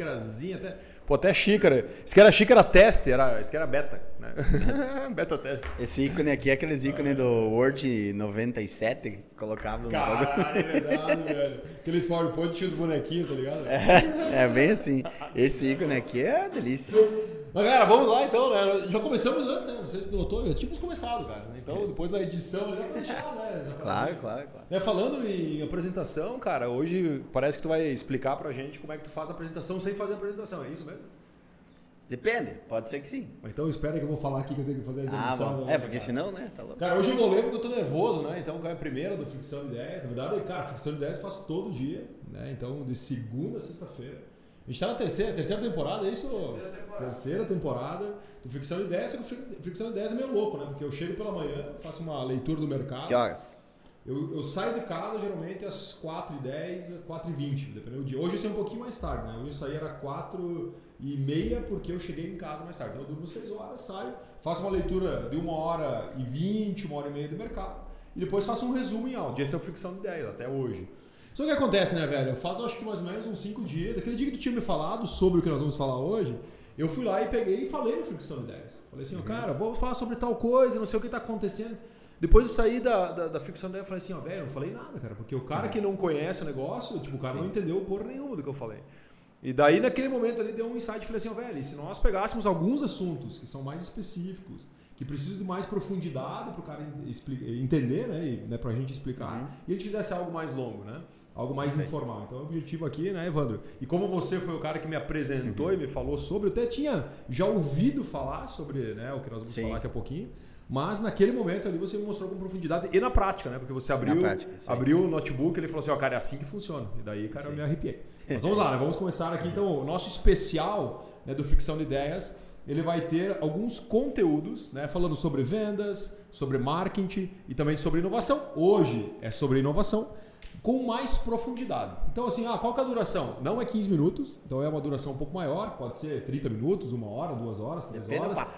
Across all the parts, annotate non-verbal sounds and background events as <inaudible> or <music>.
xícarazinha até. Pô, até xícara. Isso que era xícara teste, era, isso que era beta. Né? <laughs> beta teste. Esse ícone aqui é aqueles ícones do Word 97 que colocava no Caralho, é verdade, velho. Aqueles PowerPoint tinha os bonequinhos, tá ligado? <laughs> É, é bem assim. Esse ícone aqui é delícia. Mas galera, vamos lá então, né? Já começamos antes, né? Não sei se notou, já tínhamos começado, cara. Então, depois da edição, já deixar, né? <laughs> essa Claro, claro, claro. Né, Falando em apresentação, cara, hoje parece que tu vai explicar pra gente como é que tu faz a apresentação sem fazer a apresentação, é isso mesmo? Depende, pode ser que sim. Então espera que eu vou falar aqui que eu tenho que fazer a Ah, introdução. bom. né, É, porque cara? senão, né? Tá louco. Cara, hoje eu vou ler porque eu tô nervoso, né? Então, é a primeira do Ficção de 10. Na verdade, cara, Ficção de 10 eu faço todo dia, né? Então, de segunda a sexta-feira. A gente tá na terceira, terceira temporada, é isso? Terceira temporada. Terceira temporada do Ficção de 10. Só que o Fric- Ficção de 10 é meio louco, né? Porque eu chego pela manhã, faço uma leitura do mercado. Que horas? Eu, eu saio de casa geralmente às 4h10, 4h20, dependendo do dia. Hoje eu saí um pouquinho mais tarde, né? Hoje eu saí era 4h30 porque eu cheguei em casa mais tarde. Então eu durmo 6 horas, saio, faço uma leitura de 1 hora e 20, 1 hora e meia do mercado e depois faço um resumo em áudio. Esse é o Ficção de 10 até hoje. Só que o acontece, né, velho? Eu faço acho que mais ou menos uns 5 dias. Aquele dia que tu tinha me falado sobre o que nós vamos falar hoje, eu fui lá e peguei e falei no Ficção de 10. Falei assim, ó, cara, vou falar sobre tal coisa, não sei o que tá acontecendo. Depois de sair da, da, da ficção dela, eu falei assim, ó, velho, eu não falei nada, cara. Porque o cara que não conhece o negócio, tipo, o cara não entendeu porra nenhuma do que eu falei. E daí, naquele momento ali, deu um insight. Falei assim, ó, velho, e se nós pegássemos alguns assuntos que são mais específicos, que precisam de mais profundidade pro cara en- expli- entender, né, e, né, pra gente explicar, Uhum. e a gente fizesse algo mais longo, né? Algo mais Sim. informal. Então, o objetivo aqui, né, Evandro? E como você foi o cara que me apresentou e me falou sobre, eu até tinha já ouvido falar sobre né, o que nós vamos Sim. falar daqui a pouquinho. Mas naquele momento ali você me mostrou com profundidade e na prática, né? Porque você abriu, prática, abriu o notebook e ele falou assim, ó, cara, é assim que funciona. E daí, cara, eu Sim. me arrepiei. <laughs> Mas vamos lá, né? Vamos começar aqui então. O nosso especial né, do Ficção de Ideias, ele vai ter alguns conteúdos, né? Falando sobre vendas, sobre marketing e também sobre inovação. Hoje é sobre inovação com mais profundidade. Então, assim, ah, qual que é a duração? Não é 15 minutos, então é uma duração um pouco maior, pode ser 30 minutos, uma hora, duas horas, três Depende do horas. papo.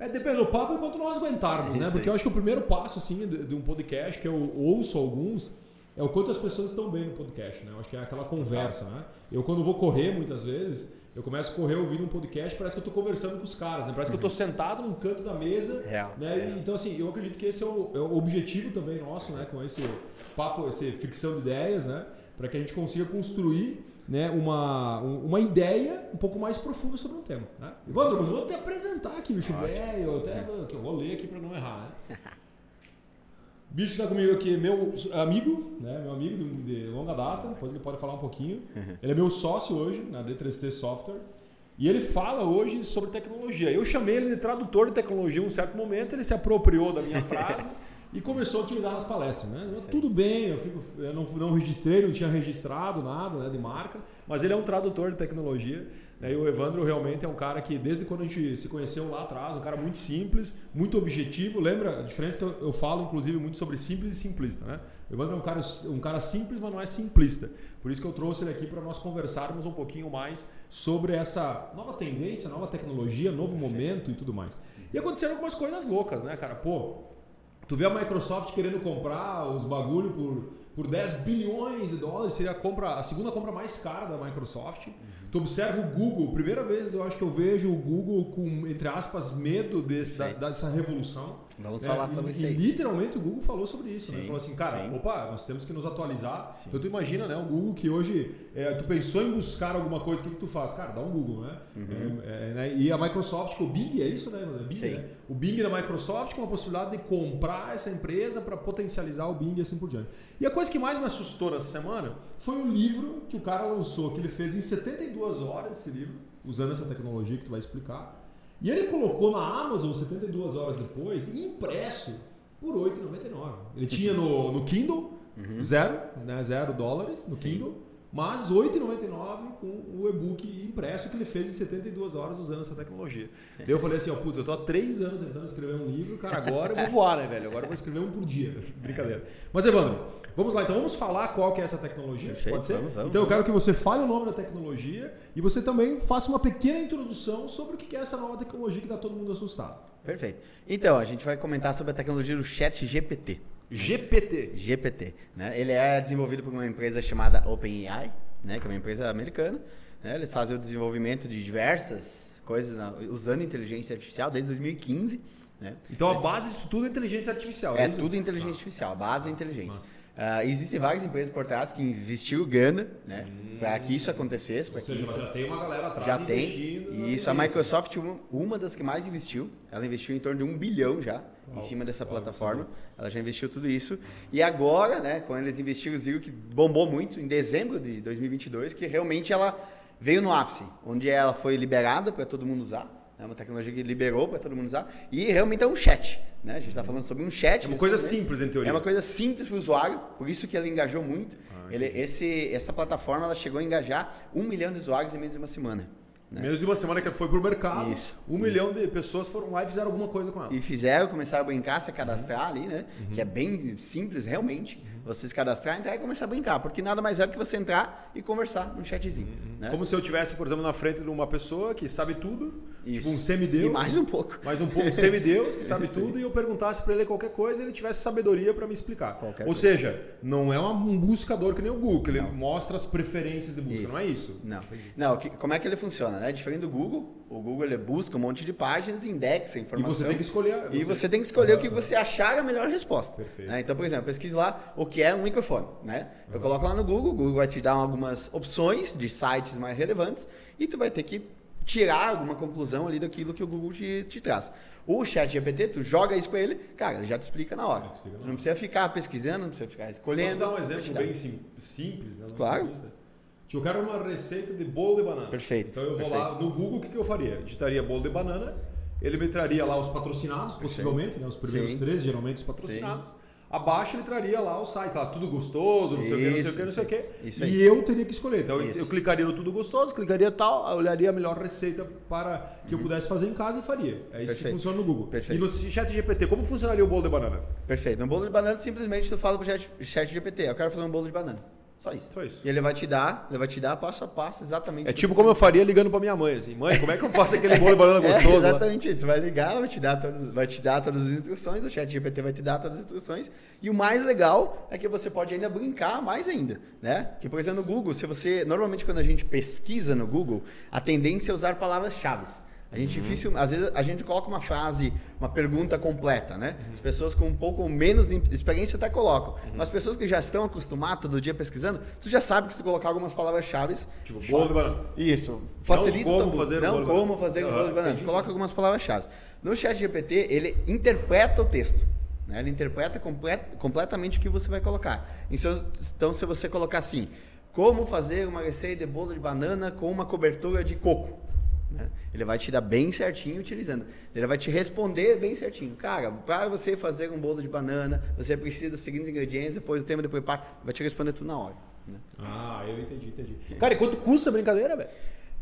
É, depende do papo enquanto nós aguentarmos, né? Isso Porque eu acho que o primeiro passo, assim, de, de um podcast, que eu ouço alguns, é o quanto as pessoas estão bem no podcast, né? Eu acho que é aquela conversa, né? Eu, quando vou correr, muitas vezes, eu começo a correr ouvindo um podcast, parece que eu tô conversando com os caras, né? Parece que eu tô sentado num canto da mesa, Real. né? E, então, assim, eu acredito que esse é o, é o objetivo também nosso, né? Com esse papo, essa ficção de ideias, né? Para que a gente consiga construir né, uma, um- uma ideia um pouco mais profunda sobre um tema. Né? Evandro, eu vou te apresentar aqui, bicho velho. Eu, até, que eu vou ler aqui para não errar. Né? <laughs> Bicho está comigo aqui, meu amigo, né, meu amigo de, de longa data, depois ele pode falar um pouquinho. <laughs> Ele é meu sócio hoje na D3T Software. E ele fala hoje sobre tecnologia. Eu chamei ele de tradutor de tecnologia em um certo momento, ele se apropriou da minha <laughs> frase e começou a utilizar nas palestras. Né? Tudo bem, eu, fico, eu não, não registrei, não tinha registrado nada né, de marca, mas ele é um tradutor de tecnologia. Né? E o Evandro realmente é um cara que, desde quando a gente se conheceu lá atrás, um cara muito simples, muito objetivo. Lembra a diferença que eu, eu falo, inclusive, muito sobre simples e simplista. Né? O Evandro é um cara, um cara simples, mas não é simplista. Por isso que eu trouxe ele aqui para nós conversarmos um pouquinho mais sobre essa nova tendência, nova tecnologia, novo momento e tudo mais. E aconteceram algumas coisas loucas, né, cara? Pô, Tu vê a Microsoft querendo comprar os bagulho por, por 10 bilhões de dólares, seria a, compra, a segunda compra mais cara da Microsoft. Tu observa o Google, primeira vez eu acho que eu vejo o Google com, entre aspas, medo desse, da, dessa revolução. Vamos né? falar E- sobre e, isso aí. literalmente o Google falou sobre isso. Né? Sim, Falou assim, cara, sim. opa, nós temos que nos atualizar. Sim. Então tu imagina, né? O Google que hoje, é, tu pensou em buscar alguma coisa, o que, que tu faz? Cara, dá um Google, né? Uhum. É, é, né? E a Microsoft, o Bing, é isso, né? É Bing, Sim. né? O Bing da Microsoft com a possibilidade de comprar essa empresa para potencializar o Bing e assim por diante. E a coisa que mais me assustou nessa semana foi o livro que o cara lançou, que ele fez em 72 horas esse livro, usando essa tecnologia que tu vai explicar. E ele colocou na Amazon 72 horas depois, impresso, por R$ 8,99. Ele tinha no, no Kindle, zero, né, zero dólares no Sim. Kindle, mas R$ 8,99 com o e-book impresso que ele fez em 72 horas usando essa tecnologia. Daí eu falei assim, ó, putz, eu tô há três anos tentando escrever um livro, cara, agora eu vou voar, né, velho? Agora eu vou escrever um por dia. <laughs> Brincadeira. Mas, Evandro, vamos lá, então vamos falar qual que é essa tecnologia, Perfeito, pode ser? vamos, vamos, então eu quero que você fale o nome da tecnologia e você também faça uma pequena introdução sobre o que é essa nova tecnologia que tá todo mundo assustado. Perfeito. Então, a gente vai comentar sobre a tecnologia do Chat GPT. GPT. GPT. Né? Ele é desenvolvido por uma empresa chamada OpenAI, né? que é uma empresa americana. Né? Eles fazem o desenvolvimento de diversas coisas na, usando inteligência artificial desde 2015. Né? Então a base disso tudo é inteligência artificial. É, tudo inteligência ah. artificial, a base é inteligência. Uh, existem várias empresas por trás que investiu grana né, hum. para que isso acontecesse. Ou seja, isso... já tem uma galera atrás Já tem. E isso, a Microsoft, uma das que mais investiu, ela investiu em torno de um bilhão já em cima dessa plataforma. Ela já investiu tudo isso. E agora, né, quando eles investiram, viram que bombou muito em dezembro de 2022, que realmente ela veio no ápice, onde ela foi liberada para todo mundo usar. É uma tecnologia que liberou para todo mundo usar. E realmente é um chat. Né? A gente está falando sobre um chat. É uma coisa simples, em teoria. É uma coisa simples para o usuário, por isso que ela engajou muito. Ah, Ele, esse, essa plataforma ela chegou a engajar um milhão de usuários em menos de uma semana. Né? Menos de uma semana que foi para o mercado. Isso. Um isso. milhão de pessoas foram lá e fizeram alguma coisa com ela. E fizeram, começaram a brincar, se cadastrar uhum. ali, né? Uhum. Que é bem simples, realmente. Uhum. Você se cadastrar, entrar e começar a brincar. Porque nada mais é do que você entrar e conversar num chatzinho. Uhum. Né? Como se eu tivesse, por exemplo, na frente de uma pessoa que sabe tudo. Isso. Tipo um semideus. E mais um pouco. Mais um pouco. Um semideus que sabe <laughs> tudo. E eu perguntasse para ele qualquer coisa e ele tivesse sabedoria para me explicar. Qualquer Ou coisa. seja, não é um buscador que nem o Google, que ele não. mostra as preferências de busca. Isso. Não é isso. Não. Não, como é que ele funciona? Né? Diferente do Google, o Google ele busca um monte de páginas, indexa a informação. E você tem que escolher. Você... E você tem que escolher uhum. o que você achar a melhor resposta. Perfeito. Né? Então, por exemplo, pesquise lá o que é um microfone. Né? Eu coloco lá no Google, o Google vai te dar algumas opções de sites mais relevantes e tu vai ter que tirar alguma conclusão ali daquilo que o Google te, te traz. O chat GPT, tu joga isso para ele, cara, ele já te explica na hora. Explica tu não precisa ficar pesquisando, não precisa ficar escolhendo. Posso dar um exemplo bem sim, simples, né? Claro. Eu quero uma receita de bolo de banana. Perfeito. Então eu vou perfeito. lá no Google, o que, que eu faria? Digitaria bolo de banana, ele me traria lá os patrocinados, perfeito. possivelmente, né? os primeiros Sim. três, geralmente os patrocinados. Sim. Abaixo ele traria lá o site, lá, tudo gostoso, não sei o que, não sei o que, não sei o que. Isso e eu teria que escolher. Então eu, eu clicaria no tudo gostoso, clicaria tal, olharia a melhor receita para que eu uhum. pudesse fazer em casa e faria. É isso Perfeito. que funciona no Google. Perfeito. E no chat GPT, como funcionaria o bolo de banana? Perfeito. No bolo de banana, simplesmente tu fala pro chat, chat GPT, eu quero fazer um bolo de banana. Só isso. Só isso. E ele vai te dar, ele vai te dar passo a passo exatamente. É tipo como eu faria ligando para minha mãe, assim, mãe, como é que eu faço aquele bolo de banana <laughs> é, gostoso? É exatamente lá? isso. Vai ligar, ela vai te dar todas, vai te dar todas as instruções, o chat GPT vai te dar todas as instruções. E o mais legal é que você pode ainda brincar mais ainda, né? Que por exemplo no Google, se você normalmente quando a gente pesquisa no Google, a tendência é usar palavras-chave. A gente uhum. difícil, às vezes a gente coloca uma frase, uma pergunta completa, né? Uhum. As pessoas com um pouco menos experiência até colocam. Uhum. Mas pessoas que já estão acostumadas todo dia pesquisando, tu já sabe que se tu colocar algumas palavras-chave, tipo bolo de banana. Isso, facilita não como fazer não como fazer um bolo de banana. Coloca algumas palavras-chave. No chat GPT, ele interpreta o texto. Né? Ele interpreta complet, completamente o que você vai colocar. Então, então, se você colocar assim, como fazer uma receita de bolo de banana com uma cobertura de coco. Né? Ele vai te dar bem certinho utilizando. Ele vai te responder bem certinho. Cara, para você fazer um bolo de banana, você precisa dos seguintes ingredientes, depois o tema de preparo. Vai te responder tudo na hora. Né? Ah, eu entendi, entendi. Cara, e quanto custa a brincadeira, velho?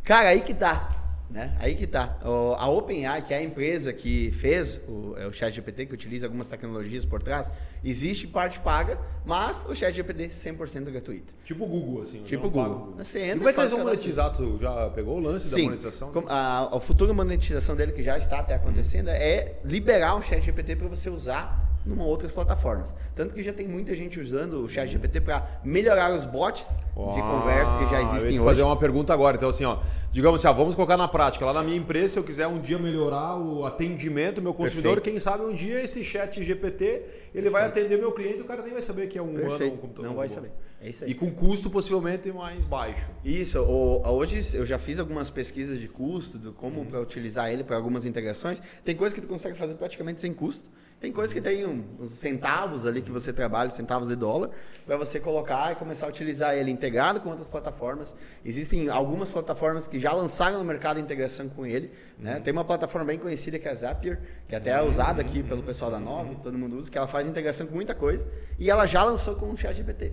Cara, aí que tá. Né? Aí que tá. O, a OpenAI, que é a empresa que fez o, é o ChatGPT, que utiliza algumas tecnologias por trás, existe parte paga, mas o ChatGPT é 100% gratuito. Tipo o Google, assim. Tipo o Google. Você entra, e como é que eles vão monetizar? Tu já pegou o lance Sim. da monetização? Com, a, a futura monetização dele, que já está até acontecendo, hum. é liberar o ChatGPT para você usar numa outras plataformas. Tanto que já tem muita gente usando o Chat GPT para melhorar os bots de conversa que já existem eu hoje. fazer uma pergunta agora. Então, assim, ó, digamos assim, ó, vamos colocar na prática. Lá na minha empresa, se eu quiser um dia melhorar o atendimento do meu consumidor, Perfeito. quem sabe um dia esse Chat GPT ele vai atender meu cliente e o cara nem vai saber que é um Perfeito. humano um computador. Não vai saber. É isso aí. E com custo possivelmente mais baixo. Isso. hoje eu já fiz algumas pesquisas de custo, de como uhum. para utilizar ele para algumas integrações. Tem coisas que tu consegue fazer praticamente sem custo. Tem coisas que tem uns centavos ali que você trabalha, centavos de dólar, para você colocar e começar a utilizar ele integrado com outras plataformas. Existem algumas plataformas que já lançaram no mercado integração com ele. Né? Uhum. Tem uma plataforma bem conhecida que é a Zapier, que até é usada aqui pelo pessoal da Nova, todo mundo usa, que ela faz integração com muita coisa. E ela já lançou com o ChatGPT.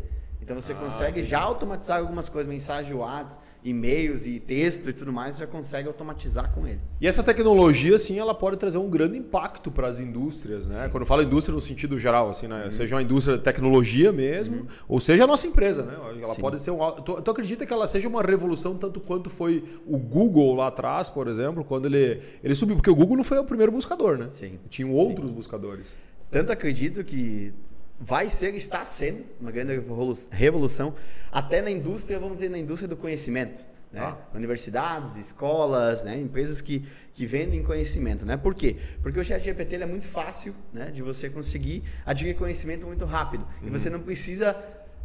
Então você ah, consegue já automatizar algumas coisas, mensagem WhatsApp, e-mails e texto e tudo mais, já consegue automatizar com ele. E essa tecnologia, sim, ela pode trazer um grande impacto para as indústrias, né? Sim. Quando eu falo indústria no sentido geral, assim, né? Uhum. Seja uma indústria de tecnologia mesmo, uhum. ou seja a nossa empresa, né? Ela sim. pode ser um. Tu, tu acredita que ela seja uma revolução tanto quanto foi o Google lá atrás, por exemplo, quando ele, ele subiu? Porque o Google não foi o primeiro buscador, né? Sim. Tinham outros buscadores. Tanto acredito que vai ser, está sendo uma grande revolução, até na indústria, vamos dizer, na indústria do conhecimento. Né? Tá. Universidades, escolas, né? empresas que, que vendem conhecimento. Né? Por quê? Porque o chat GPT é muito fácil né? de você conseguir adquirir conhecimento muito rápido. E você não precisa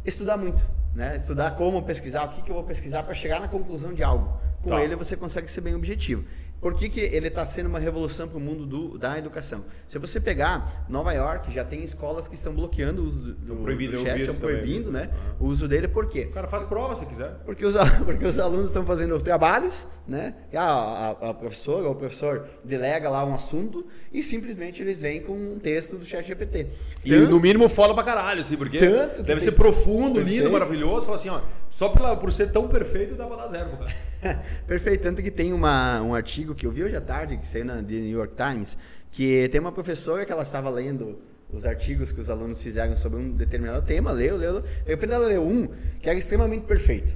estudar muito. Né? Estudar como pesquisar, o que, que eu vou pesquisar para chegar na conclusão de algo. Com Tá. ele você consegue ser bem objetivo. Por que, que ele está sendo uma revolução para o mundo do- da educação? Se você pegar Nova York, já tem escolas que estão bloqueando o uso do, do, proibido, do eu chat, estão também, proibindo vi né, isso. o uso dele. Por quê? O cara faz prova se quiser. Porque os, <laughs> porque os alunos estão fazendo trabalhos, né? E a, a, a professora ou o professor delega lá um assunto e simplesmente eles vêm com um texto do chat GPT. E no mínimo foda pra caralho, assim, porque deve tem- ser profundo, lindo, maravilhoso. Fala assim, ó, só pela, por ser tão perfeito dá pra dar zero, cara. <laughs> Perfeito, tanto que tem uma, um artigo que eu vi hoje à tarde, que saiu na The New York Times, que tem uma professora que ela estava lendo os artigos que os alunos fizeram sobre um determinado tema, leu, leu, leu. De repente ela leu um que era extremamente perfeito.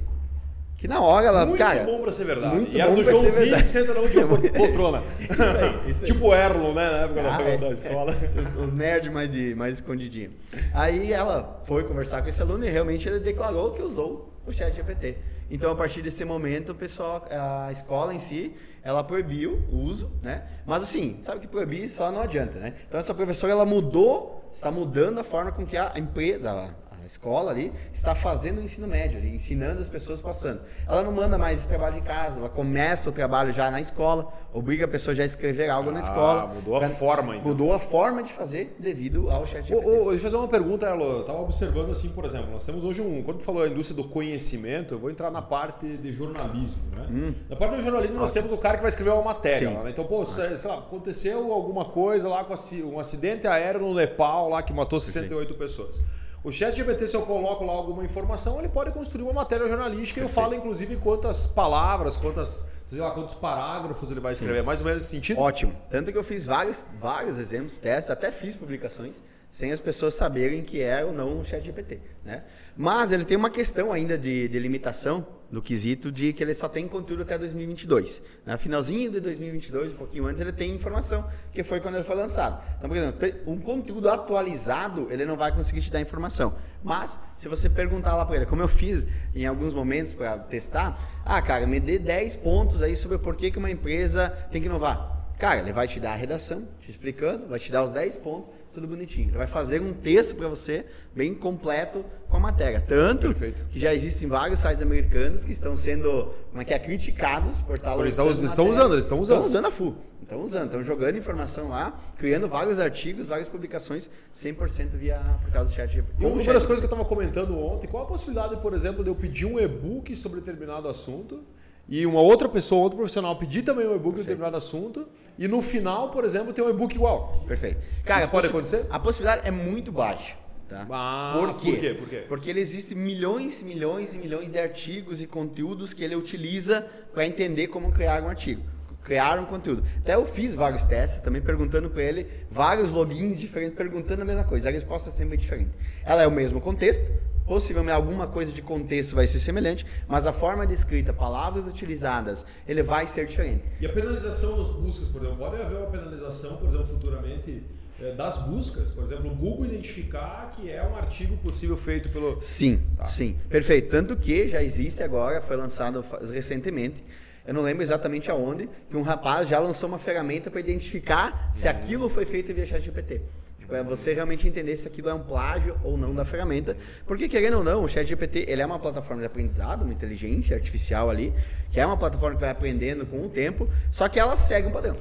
Que na hora ela, Muito cara... bom pra ser verdade. muito e era do Joãozinho que senta na última <laughs> pol- poltrona. aí, isso aí. <laughs> tipo o Erlon, né? Na época da, Ah, é. da escola. Os, os nerds mais, de, mais escondidinhos. Aí ela foi conversar com esse aluno e realmente ele declarou que usou o chat GPT. Então, a partir desse momento, o pessoal, a escola em si, ela proibiu o uso, né? Mas assim, sabe que proibir só não adianta, né? Então, essa professora, ela mudou, está mudando a forma com que a empresa, escola ali está fazendo o ensino médio, ali, ensinando as pessoas passando. Ela não manda mais esse trabalho em casa, ela começa o trabalho já na escola, obriga a pessoa já a escrever algo na Ah, escola. mudou a Pra- forma, então. Mudou a forma de fazer devido ao chat GPT. deixa eu fazer uma pergunta, Erlo. Eu tava observando assim, por exemplo, nós temos hoje um. Quando tu falou a indústria do conhecimento, eu vou entrar na parte de jornalismo, né? Na parte do jornalismo, nós temos o cara que vai escrever uma matéria Hum. Lá, né? Então, pô, sei sei lá, aconteceu alguma coisa lá com um acidente aéreo no Nepal lá que matou 68 pessoas. O chat GPT, se eu coloco lá alguma informação, ele pode construir uma matéria jornalística e eu falo, inclusive, quantas palavras, quantas, sei lá, quantos parágrafos ele vai escrever. Mais ou menos nesse sentido? Ótimo. Tanto que eu fiz vários, vários exemplos, testes, até fiz publicações, sem as pessoas saberem que é ou não o chat GPT. Né? Mas ele tem uma questão ainda de, de limitação no quesito de que ele só tem conteúdo até 2022. No finalzinho de 2022, um pouquinho antes, ele tem informação, que foi quando ele foi lançado. Então, por exemplo, um conteúdo atualizado, ele não vai conseguir te dar informação. Mas, se você perguntar lá para ele, como eu fiz em alguns momentos para testar, ah, cara, me dê 10 pontos aí sobre por que que uma empresa tem que inovar. Cara, ele vai te dar a redação, te explicando, vai te dar os 10 pontos, tudo bonitinho. Ele vai fazer um texto para você, bem completo, com a matéria. Tanto Perfeito. que já existem vários sites americanos que estão sendo, como é que é, criticados por estar Eles estão- estão usando, eles estão usando. Estão usando a full. Estão usando, estão jogando informação lá, criando vários artigos, várias publicações, 100% via, por causa do chat GPT. Uma das coisas que eu estava comentando ontem, qual a possibilidade, por exemplo, de eu pedir um e-book sobre determinado assunto e uma outra pessoa, outro profissional pedir também um e-book sobre determinado assunto e no final, por exemplo, ter um e-book igual? Perfeito. Isso a pode acontecer? A possibilidade é muito baixa. Tá? Ah, por, quê? por quê? Por quê? Porque ele existe milhões e milhões e milhões de artigos e conteúdos que ele utiliza para entender como criar um artigo. Criar um conteúdo. Até eu fiz vários testes também perguntando para ele vários logins diferentes, perguntando a mesma coisa. A resposta é sempre diferente. Ela é o mesmo contexto, possivelmente alguma coisa de contexto vai ser semelhante, mas a forma de escrita, palavras utilizadas, ele vai ser diferente. E a penalização nas buscas, por exemplo, pode haver uma penalização, por exemplo, futuramente eh, das buscas, por exemplo, o Google identificar que é um artigo possível feito pelo Sim, Tá. sim. Perfeito. Tanto que já existe agora, foi lançado recentemente, eu não lembro exatamente aonde, que um rapaz já lançou uma ferramenta para identificar se aquilo foi feito via ChatGPT. Tipo, é você realmente entender se aquilo é um plágio ou não da ferramenta. Porque, querendo ou não, o ChatGPT ele é uma plataforma de aprendizado, uma inteligência artificial ali, que é uma plataforma que vai aprendendo com o tempo, só que ela segue um padrão.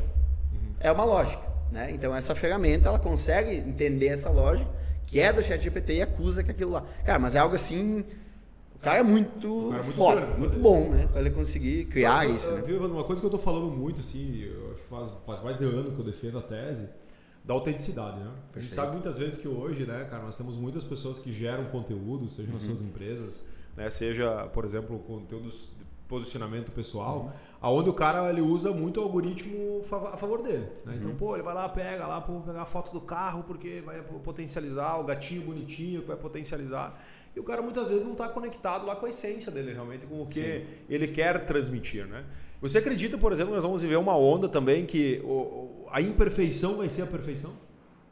É uma lógica. Né? Então, essa ferramenta ela consegue entender essa lógica, que é do ChatGPT, e acusa que aquilo lá. Cara, mas é algo assim. O cara é muito, cara é muito foda, grande muito bom, né? Pra ele conseguir criar Eu- isso, eu- né? Viu, uma coisa que eu tô falando muito, assim, faz, faz mais de ano que eu defendo a tese, da autenticidade, né? A gente Perfeito. sabe muitas vezes que hoje, né, cara, nós temos muitas pessoas que geram conteúdo, seja Uhum. nas suas empresas, né, seja, por exemplo, conteúdos de posicionamento pessoal, Uhum. aonde o cara ele usa muito o algoritmo a favor dele. Né? Uhum. Então, pô, ele vai lá, pega lá, pô, vou pegar a foto do carro porque vai potencializar o gatinho bonitinho que vai potencializar. E o cara muitas vezes não está conectado lá com a essência dele, realmente, com o que ele quer transmitir, né? Você acredita, por exemplo, nós vamos viver uma onda também que o- a imperfeição vai ser a perfeição?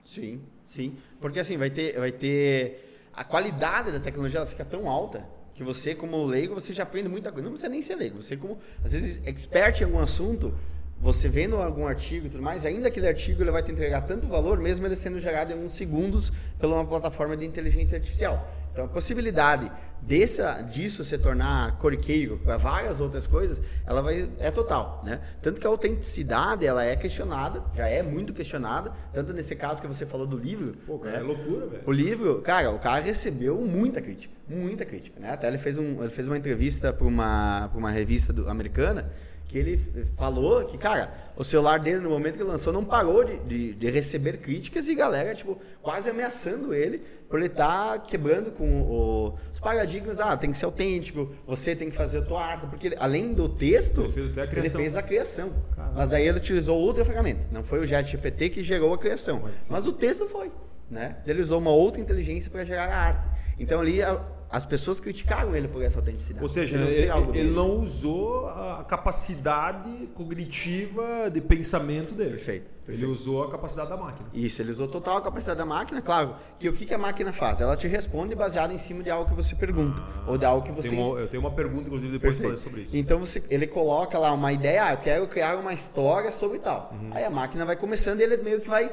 Sim, sim. Porque assim, vai ter, vai ter. A qualidade da tecnologia ela fica tão alta que você, como leigo, você já aprende muita coisa. Não precisa nem ser leigo. Você, como, às vezes, expert em algum assunto, você vendo algum artigo e tudo mais, ainda aquele artigo ele vai te entregar tanto valor, mesmo ele sendo gerado em alguns segundos pela uma plataforma de inteligência artificial. Então, a possibilidade dessa, disso se tornar corriqueiro para várias outras coisas, ela vai, é total, né? Tanto que a autenticidade, ela é questionada, já é muito questionada, tanto nesse caso que você falou do livro. Pô, cara, né? é loucura, velho. O livro, cara, o cara recebeu muita crítica, muita crítica, né? Até ele fez, um, ele fez uma entrevista para uma, pra uma revista do, americana que ele falou que, cara, o celular dele, no momento que lançou, não parou de, de, de receber críticas e galera, tipo, quase ameaçando ele por ele estar tá quebrando com o, os paradigmas. Ah, tem que ser autêntico, você tem que fazer a tua arte, porque ele, além do texto, ele fez, a ele fez a criação. Mas daí ele utilizou outra ferramenta. Não foi o GPT que gerou a criação, mas, mas o texto foi. Né? Ele usou uma outra inteligência para gerar a arte. Então ali a, as pessoas criticaram ele por essa autenticidade. Ou seja, ele, ele, ele não usou a capacidade cognitiva de pensamento dele. Perfeito, perfeito, Ele usou a capacidade da máquina. Isso, ele usou total a capacidade da máquina. Claro, que o que, que a máquina faz? Ela te responde baseado em cima de algo que você pergunta. Ah, ou de algo que você... Tenho uma, eu tenho uma pergunta, inclusive, depois Perfeito. de falar sobre isso. Então você, ele coloca lá uma ideia, ah, eu quero criar uma história sobre tal. Uhum. Aí a máquina vai começando e ele meio que vai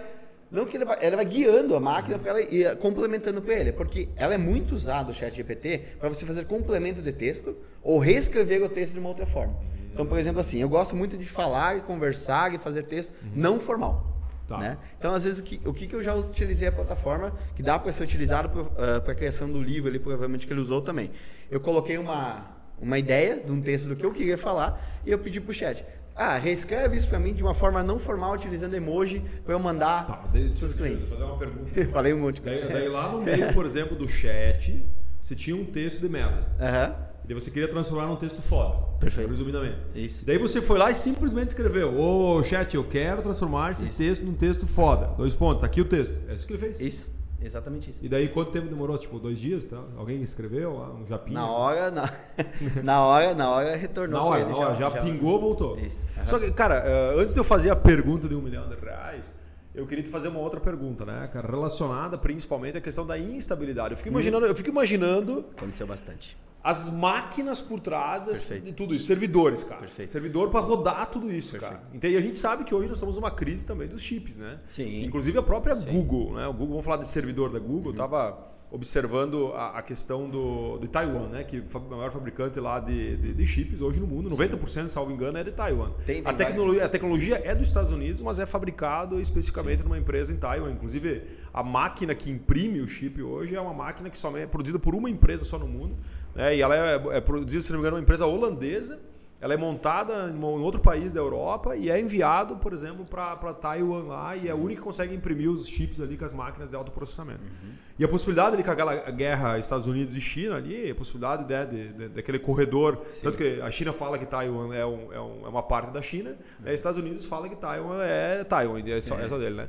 não que ele vai, ela vai guiando a máquina para ela ir complementando para ele, porque ela é muito usada o chat GPT para você fazer complemento de texto ou reescrever o texto de uma outra forma. Então, por exemplo, assim, eu gosto muito de falar e conversar e fazer texto uhum. não formal. Tá. Né? Então, às vezes, o que, o que eu já utilizei a plataforma, que dá para ser utilizado uh, para a criação do livro, ali, provavelmente que ele usou também. Eu coloquei uma, uma ideia de um texto do que eu queria falar e eu pedi para o chat, ah, reescreve isso para mim de uma forma não formal, utilizando emoji, para eu mandar tá, para os clientes. Deixa eu fazer uma pergunta. <laughs> Falei um monte. Daí, daí, lá no <laughs> meio, por exemplo, do chat, você tinha um texto de merda. Aham. E daí você queria transformar num texto foda. Perfeito. Resumidamente. Isso. Daí você foi lá e simplesmente escreveu: Ô chat, eu quero transformar esse isso. texto num texto foda. Dois pontos, tá aqui o texto. É isso que ele fez. Isso. Exatamente isso. E daí quanto tempo demorou? Tipo, dois dias? Tá? Alguém escreveu? Um japinha? Na hora, na, <laughs> na hora, na hora retornou. Na hora, ele, na hora. Já, já, já, pingou, voltou. Isso. Uhum. Só que, cara, eh, antes de eu fazer a pergunta de um milhão de reais, eu queria te fazer uma outra pergunta, né, cara? Relacionada principalmente à questão da instabilidade. Eu fico imaginando, eu fico imaginando. Aconteceu bastante as máquinas por trás de tudo isso, servidores, cara. Perfeito. Servidor para rodar tudo isso, Perfeito. cara. Então, e a gente sabe que hoje nós estamos numa crise também dos chips, né? Sim. Inclusive a própria Sim. Google, né? O Google, vamos falar de servidor da Google, uhum. tava observando a, a, questão do, de Taiwan, né? Que é o maior fabricante lá de, de, de chips hoje no mundo, 90%, salvo engano, é de Taiwan. Tem, tem a, tecnologia, a tecnologia é dos Estados Unidos, mas é fabricado especificamente Sim. numa empresa em Taiwan. Inclusive, a máquina que imprime o chip hoje é uma máquina que somente é produzida por uma empresa só no mundo. Né? E ela é, é produzida, se não me engano, uma empresa holandesa ela é montada em outro país da Europa e é enviado, por exemplo, para Taiwan lá e é a única que consegue imprimir os chips ali com as máquinas de processamento. Uhum. E a possibilidade ali com aquela guerra Estados Unidos e China ali, a possibilidade né, de, de, daquele corredor, Sim. tanto que a China fala que Taiwan é, um, é, um, é uma parte da China, uhum. né, Estados Unidos fala que Taiwan é Taiwan, é só, é. é só dele, né?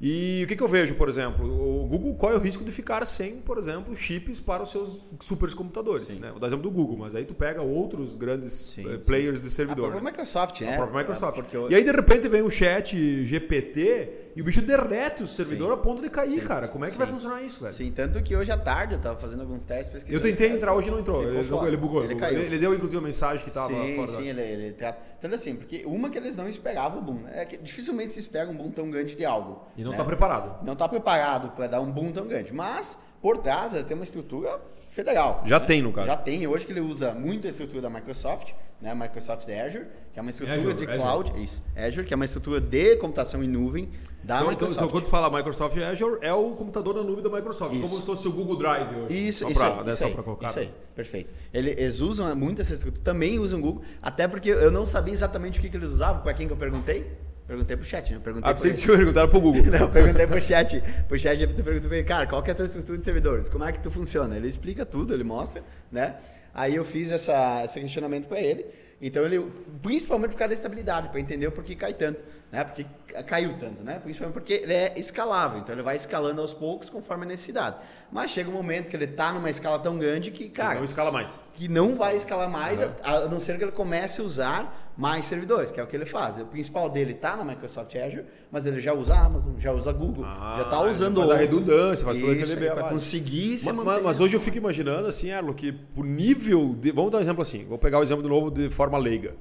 E o que, que, eu vejo, por exemplo? O Google, qual é o risco de ficar sem, por exemplo, chips para os seus supercomputadores? Né? Vou dar exemplo do Google, mas aí tu pega outros grandes sim, eh, players sim. de servidor. A própria Microsoft, né? A própria Microsoft. É, eu... E aí, de repente, vem o chat GPT e o bicho derrete o servidor sim. a ponto de cair, cara. Como é que vai funcionar isso, velho? Sim, tanto que hoje à tarde eu estava fazendo alguns testes pesquisando. Eu tentei entrar hoje e não entrou. Ele, ele, bugou. Ele, ele, ele, deu, inclusive, uma mensagem que estava fora. Sim, ele, ele Tanto assim, porque uma que eles não esperavam o boom. É que dificilmente se espera um boom tão grande de algo. E não né? preparado não está preparado para dar um boom tão grande. Mas, por trás, ele tem uma estrutura federal. Já né? tem, no caso. Já tem. Hoje que ele usa muito a estrutura da Microsoft, né? Microsoft Azure, que é uma estrutura Azure, de Azure. cloud. Isso. Azure, que é uma estrutura de computação em nuvem da então, Microsoft. Então, quando tu fala Microsoft Azure, é o computador da nuvem da Microsoft, isso. como se fosse o Google Drive hoje. Isso, só isso, pra, aí, né, isso, aí, colocar. isso aí, perfeito. Eles usam muito essa estrutura, também usam o Google, até porque eu não sabia exatamente o que, que eles usavam, para quem que eu perguntei. Perguntei pro chat, né? Perguntei ah, você tinha perguntado pro Google. <laughs> Não, perguntei pro chat. Pro chat, eu perguntei pra ele, cara, qual que é a tua estrutura de servidores? Como é que tu funciona? Ele explica tudo, ele mostra, né? Aí eu fiz essa, esse questionamento para ele. Então ele, principalmente por causa da estabilidade, para entender o porquê cai tanto, né? Porque caiu tanto, né? Principalmente porque ele é escalável, então ele vai escalando aos poucos conforme a necessidade. Mas chega um momento que ele está numa escala tão grande que, cara, que não escala mais. Que não vai escalar mais, uhum. a, a não ser que ele comece a usar mais servidores, que é o que ele faz. O principal dele está na Microsoft Azure, mas ele já usa Amazon, já usa Google, Ah, já está usando faz a redundância, faz todo aquele beabá. para conseguir se Mas, manter. mas- hoje eu fico imaginando assim, Erlo, que por nível de. Vamos dar um exemplo assim, vou pegar o exemplo de novo de forma leiga.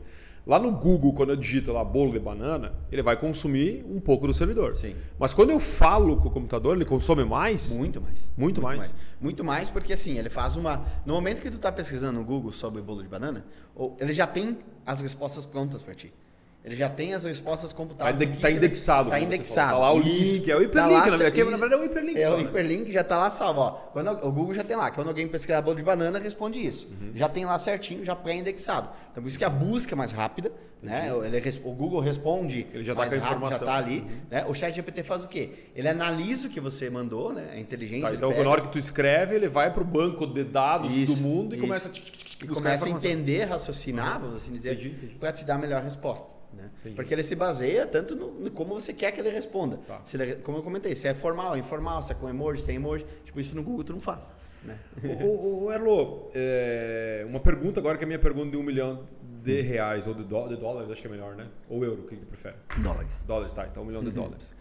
Lá no Google, quando eu digito lá bolo de banana, ele vai consumir um pouco do servidor. Sim. Mas quando eu falo com o computador, ele consome mais? Muito mais. Muito mais. Muito mais porque assim, ele faz uma. No momento que tu tá pesquisando no Google sobre bolo de banana, ele já tem as respostas prontas para ti. Ele já tem as respostas computadas. Tá que tá indexado, Tá como você indexado. falou. Tá lá o link, é o hiperlink, Tá lá, na verdade, isso. na verdade é o hiperlink É só, o né? hiperlink já tá lá salvo. Ó. Quando o Google já tem lá. Quando alguém pesquisar bolo de banana, responde isso. Uhum. Já tem lá certinho, já pré-indexado. Então por isso que a busca é mais rápida. Né? Ele o Google responde Ele já tá mais com a rápido, informação. já tá ali. Né? O chat GPT faz o quê? Ele analisa o que você mandou, né? A inteligência. Tá, então, pega- na hora que tu escreve, ele vai pro banco de dados Isso, do mundo e isso. começa a, e começa a entender, raciocinar, vamos assim dizer, para te dar a melhor resposta. Né? Porque ele se baseia tanto no, no como você quer que ele responda. Tá. Se ele- como eu comentei, se é formal, informal, se é com emoji, sem emoji, tipo isso no Google tu não faz. Né? Ô, ô, ô, Erlo, é, uma pergunta agora que é a minha pergunta de um milhão de reais ou de, dó- de dólares, acho que é melhor, né? Ou euro, o que que tu prefere? Dólares. Dólares, tá, então um milhão de dólares.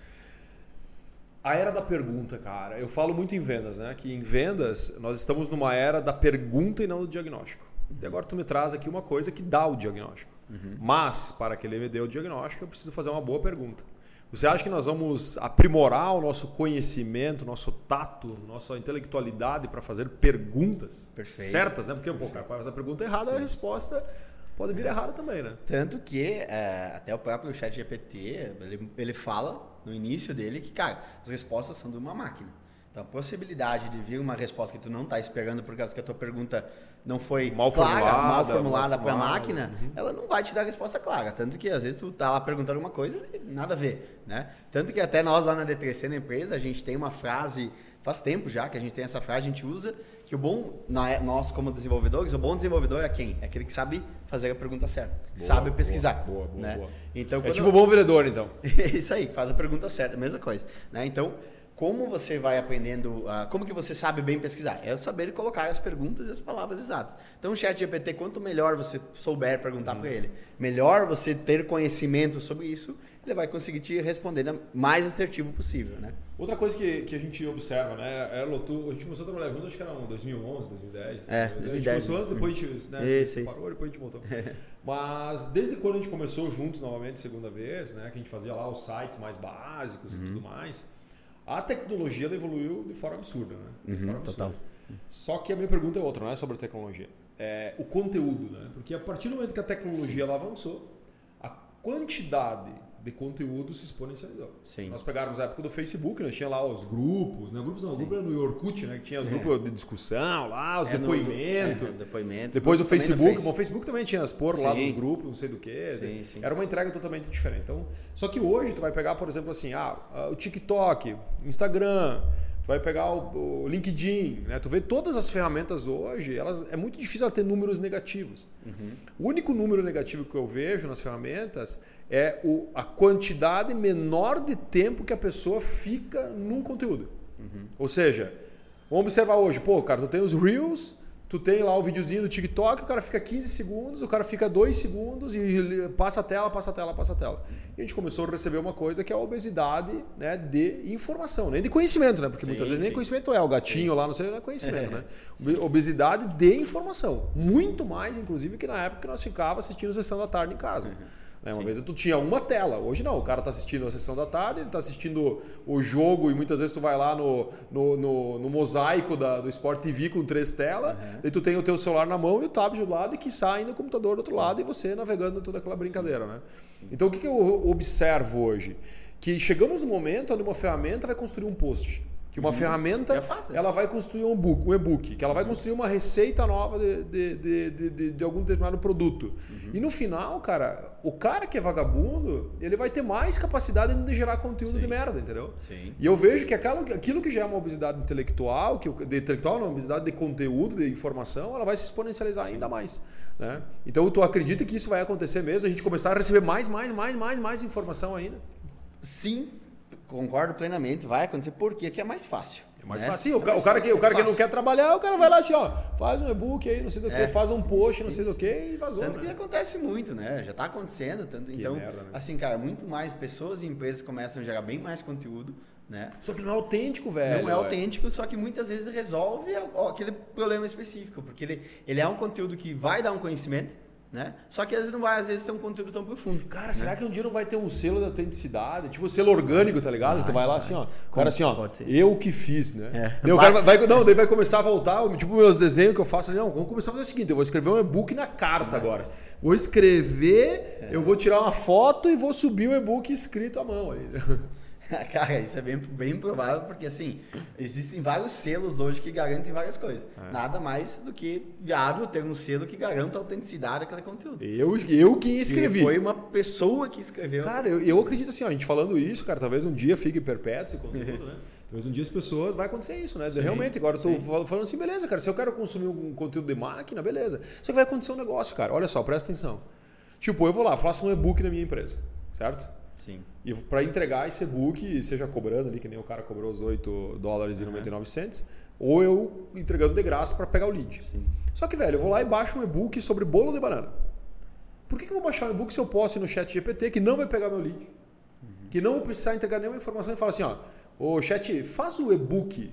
A era da pergunta, cara. Eu falo muito em vendas, né? Que em vendas nós estamos numa era da pergunta e não do diagnóstico. E agora tu me traz aqui uma coisa que dá o diagnóstico. Mas, para que ele me dê o diagnóstico, eu preciso fazer uma boa pergunta. Você acha que nós vamos aprimorar o nosso conhecimento, nosso tato, nossa intelectualidade para fazer perguntas Perfeito. certas, né? Porque o cara faz a pergunta errada, a resposta pode vir errada também, né? Tanto que é, até o próprio chat GPT, ele, ele fala no início dele que, cara, as respostas são de uma máquina. Então a possibilidade de vir uma resposta que tu não está esperando por causa que a tua pergunta não foi Mal clara, formulada, mal formulada para a máquina, ela não vai te dar a resposta clara. Tanto que às vezes tu tá lá perguntando alguma coisa e nada a ver, né? Tanto que até nós lá na D3C na empresa, a gente tem uma frase, faz tempo já que a gente tem essa frase, a gente usa, que o bom, nós como desenvolvedores, o bom desenvolvedor é quem? É aquele que sabe fazer a pergunta certa, Boa, sabe pesquisar. boa, boa, né? boa. Então, É quando- tipo bom vendedor, então. <laughs> isso aí, faz a pergunta certa, mesma coisa. Né? Então, como você vai aprendendo, como que você sabe bem pesquisar? É saber colocar as perguntas e as palavras exatas. Então, o chat GPT, quanto melhor você souber perguntar para ele, melhor você ter conhecimento sobre isso, ele vai conseguir te responder da mais assertivo possível, né? Outra coisa que, que a gente observa, né? Erlo, tu, a gente começou a trabalhar junto, acho que era em 2011, 2010. É, A gente 2010, começou antes, depois a gente né, Isso, se isso. parou, depois a gente voltou. <laughs> Mas desde quando a gente começou juntos novamente, segunda vez, né? Que a gente fazia lá os sites mais básicos Uhum. e tudo mais, a tecnologia evoluiu de forma absurda, né? Uhum, forma absurda. total. Só que a minha pergunta é outra, não é sobre a tecnologia. É o conteúdo, né? Porque a partir do momento que a tecnologia ela avançou, a quantidade de conteúdo se exponencializou. Sim. Nós pegávamos a época do Facebook, nós tinha lá os grupos, né? Grupos não, o grupo era no Orkut, né? Que tinha os grupos de discussão lá, os É no- depoimentos. é, depoimento. Depois o Facebook, Face. bom, o Facebook também tinha as por lá dos grupos, não sei do que. Sim, sim. Era uma entrega totalmente diferente. Então, só que hoje tu vai pegar, por exemplo, assim, ah, ah, o TikTok, Instagram, tu vai pegar o, o LinkedIn, né? Tu vê todas as ferramentas hoje, elas é muito difícil ela ter números negativos. O único número negativo que eu vejo nas ferramentas é o, a quantidade menor de tempo que a pessoa fica num conteúdo. Ou seja, vamos observar hoje, pô, cara, tu tem os Reels, tu tem lá o videozinho do TikTok, o cara fica 15 segundos, o cara fica 2 segundos e passa a tela, passa a tela, passa a tela. E a gente começou a receber uma coisa que é a obesidade né, de informação, nem de conhecimento, né? Porque Sim, muitas vezes nem sim. conhecimento é, o gatinho lá, não sei, não é conhecimento, né? Obe- Obesidade de informação. Muito mais, inclusive, que na época que nós ficávamos assistindo a sessão da tarde em casa. Né? Uma vez tu tinha uma tela, hoje não. O cara tá assistindo a sessão da tarde, ele tá assistindo o jogo e muitas vezes tu vai lá no, no, no, no mosaico da, do Sport TV com três telas, e tu tem o teu celular na mão e o tablet do lado e que sai no computador do outro lado e você navegando toda aquela brincadeira, né? Então o que, que eu observo hoje? Que chegamos no momento onde uma ferramenta vai construir um post. Que uma ferramenta É ela vai construir um book, um e-book, que ela vai construir uma receita nova de, de, de, de, de- algum determinado produto. E no final, cara, o cara que é vagabundo, ele vai ter mais capacidade de gerar conteúdo de merda, entendeu? Sim. E eu vejo que aquela, aquilo que já é uma obesidade intelectual, que, de intelectual não, obesidade de conteúdo, de informação, ela vai se exponencializar ainda mais. Né? Então tu acredita que isso vai acontecer mesmo? A gente começar a receber mais, mais, mais, mais, mais informação ainda? Sim, concordo plenamente, vai acontecer porque aqui é mais fácil. É mais né? fácil. Sim, o, É mais o cara, que, fácil, o cara é que não quer trabalhar, o cara vai lá assim, ó, faz um e-book aí, não sei do que, É, faz um post, isso, não sei do isso, que e vazou. Tanto que né? acontece muito, né? Já tá acontecendo, tanto então, merda, né? assim, cara, muito mais pessoas e empresas começam a gerar bem mais conteúdo, né? Só que não é autêntico, velho. não é autêntico, só que muitas vezes resolve aquele problema específico, porque ele, ele é um conteúdo que vai dar um conhecimento, né? Só que às vezes não vai, às vezes, ter um conteúdo tão profundo. Cara, será que um dia não vai ter um selo de autenticidade? Tipo, selo orgânico, tá ligado? Vai, tu vai lá vai. assim, ó. O cara assim, ó. pode ser? Eu que fiz, né? É. Daí Vai. cara vai, não, daí vai começar a voltar, tipo, meus desenhos que eu faço. Não, vamos começar a fazer o seguinte: eu vou escrever um e-book na carta agora. Vou escrever, eu vou tirar uma foto e vou subir o e-book escrito à mão aí. <laughs> <laughs> Cara, isso é bem, bem provável, porque assim, existem vários selos hoje que garantem várias coisas. É. Nada mais do que viável ter um selo que garanta a autenticidade daquele conteúdo. Eu, eu que escrevi. E foi uma pessoa que escreveu. Cara, eu, eu acredito assim, ó, a gente falando isso, cara, talvez um dia fique perpétuo esse conteúdo, né? <laughs> Talvez um dia as pessoas vai acontecer isso, né? Realmente, agora eu tô fal- falando assim, beleza, cara, se eu quero consumir um conteúdo de máquina, beleza. Só que vai acontecer um negócio, cara. Olha só, presta atenção. Tipo, eu vou lá, faço um e-book na minha empresa, certo? Sim. E para entregar esse e-book, seja cobrando ali, que nem o cara cobrou os 8 dólares e 99 cents, ou eu entregando de graça para pegar o lead. Sim. Só que, velho, eu vou lá e baixo um e-book sobre bolo de banana. Por que, que eu vou baixar um e-book se eu posso ir no chat GPT que não vai pegar meu lead? Que não vou precisar entregar nenhuma informação e falar assim, ó, ô chat, faz o e-book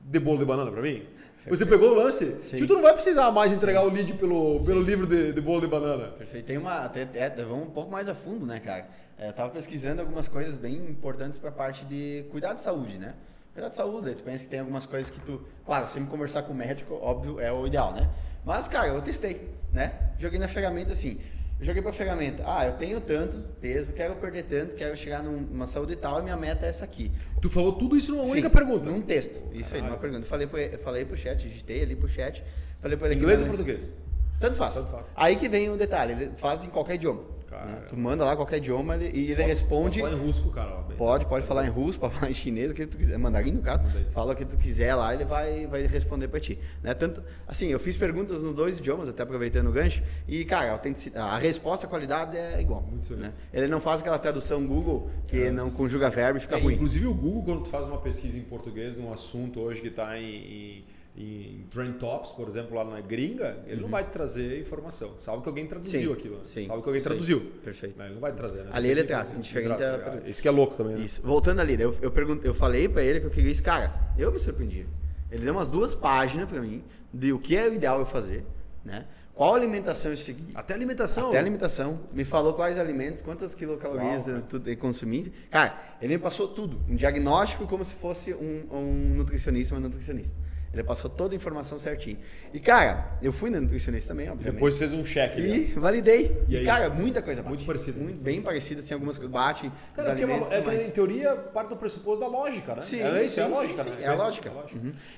de bolo de banana para mim? Você pegou o lance? Sim. Tipo, tu não vai precisar mais entregar o lead pelo, pelo livro de, de bolo de banana. Perfeito. Tem uma. Até, até- vamos um pouco mais a fundo, né, cara? É, eu tava pesquisando algumas coisas bem importantes para a parte de cuidar de saúde, né? Cuidar de saúde, tu pensa que tem algumas coisas que tu. Claro, sempre conversar com o médico, óbvio, é o ideal, né? Mas, cara, eu testei, né? Joguei na ferramenta assim. Eu joguei pra ferramenta. Ah, eu tenho tanto peso, quero perder tanto, quero chegar num- numa saúde tal e minha meta é essa aqui. Tu falou tudo isso numa única Sim, pergunta. Num texto. Isso aí, Caralho. numa pergunta. Falei pro, falei pro chat, digitei ali pro chat. Falei pra ele Inglês ou português? tanto faz. Tanto faz. Aí que vem o detalhe, ele faz em qualquer idioma. Cara. Tu manda lá qualquer idioma ele- e ele Posso- responde. posso falar em russo, cara. ó. Pode, pode falar em russo, pode falar em chinês, o que tu quiser, mandarim no caso. Fala o que tu quiser lá, ele vai, vai responder pra ti. Né? Tanto, assim, eu fiz perguntas nos dois idiomas, até aproveitando o gancho, e, cara, a, resposta, a qualidade é igual. Muito né? Ele não faz aquela tradução Google que não conjuga verbo e fica É, ruim. Inclusive o Google, quando tu faz uma pesquisa em português num assunto hoje que está em, em, em Trend Tops, por exemplo, lá na gringa, ele não vai te trazer informação. Salvo que alguém traduziu Uhum. Sim, aquilo. né? sim, Salvo que alguém sim. traduziu. Perfeito. Ele não vai trazer, né? Ali ele traz, indiferente a- Isso que é louco também, né? Isso. Voltando ali, eu, eu, pergun- eu falei pra ele que eu queria isso. Cara, eu me surpreendi. Ele deu umas duas páginas pra mim de o que é o ideal eu fazer, né? Qual alimentação eu seguir. Até alimentação. Até alimentação. Me falou quais alimentos, quantas quilocalorias Uau, eu consumi. Cara, ele me passou tudo. Um diagnóstico como se fosse um, um nutricionista, uma nutricionista. Ele passou toda a informação certinho. E, cara, eu fui na nutricionista também, obviamente. Depois fez um né? E validei. E E, cara, muita coisa bate. Muito parecida. Muito, bem parecida, assim, algumas coisas bate. Cara, porque é, uma- é mais. em teoria, parte do pressuposto da lógica, né? Sim, é isso, é a sim, lógica, sim, né? sim, é a lógica.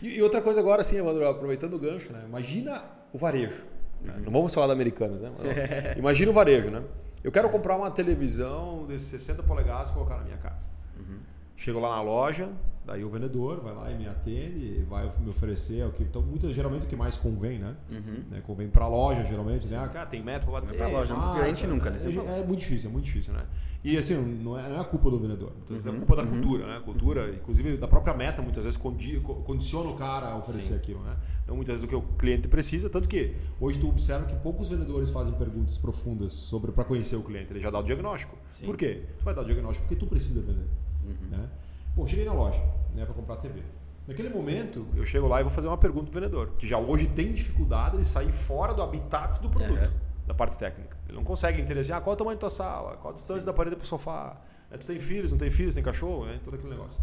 E, e outra coisa agora, assim, Evandro, aproveitando o gancho, né? Imagina o varejo. né? Uhum. Não vamos falar da Americanas, né? Mas, <laughs> Imagina o varejo, né? Eu quero comprar uma televisão de 60 polegadas e colocar na minha casa. Uhum. Chego lá na loja, daí o vendedor vai lá e me atende, vai me oferecer o que. Então, muito, geralmente o que mais convém, né? Né? Convém para a loja, geralmente, né? Ah, cara, tem metro para bater. pra loja, não pro cliente nunca, né? É, pra é muito difícil, é muito difícil, né? E assim, não é, não é a culpa do vendedor, muitas vezes é a Uhum, culpa da cultura, né? A cultura, inclusive da própria meta, muitas vezes condi- co- condiciona o cara a oferecer aquilo, né? Não muitas vezes do que o cliente precisa, tanto que hoje tu observa que poucos vendedores fazem perguntas profundas sobre para conhecer o cliente, ele já dá o diagnóstico. Sim. Por quê? Tu vai dar o diagnóstico porque tu precisa vender, Uhum. né? Pô, cheguei na loja, né, para comprar TV. Naquele momento, eu chego lá e vou fazer uma pergunta pro vendedor, que já hoje tem dificuldade de sair fora do habitat do produto Aham. da parte técnica. Ele não consegue entender assim, ah, qual é o tamanho da tua sala, qual a distância da parede para o sofá. né? Tu tem filhos, não tem filhos, tem cachorro, né? todo aquele negócio.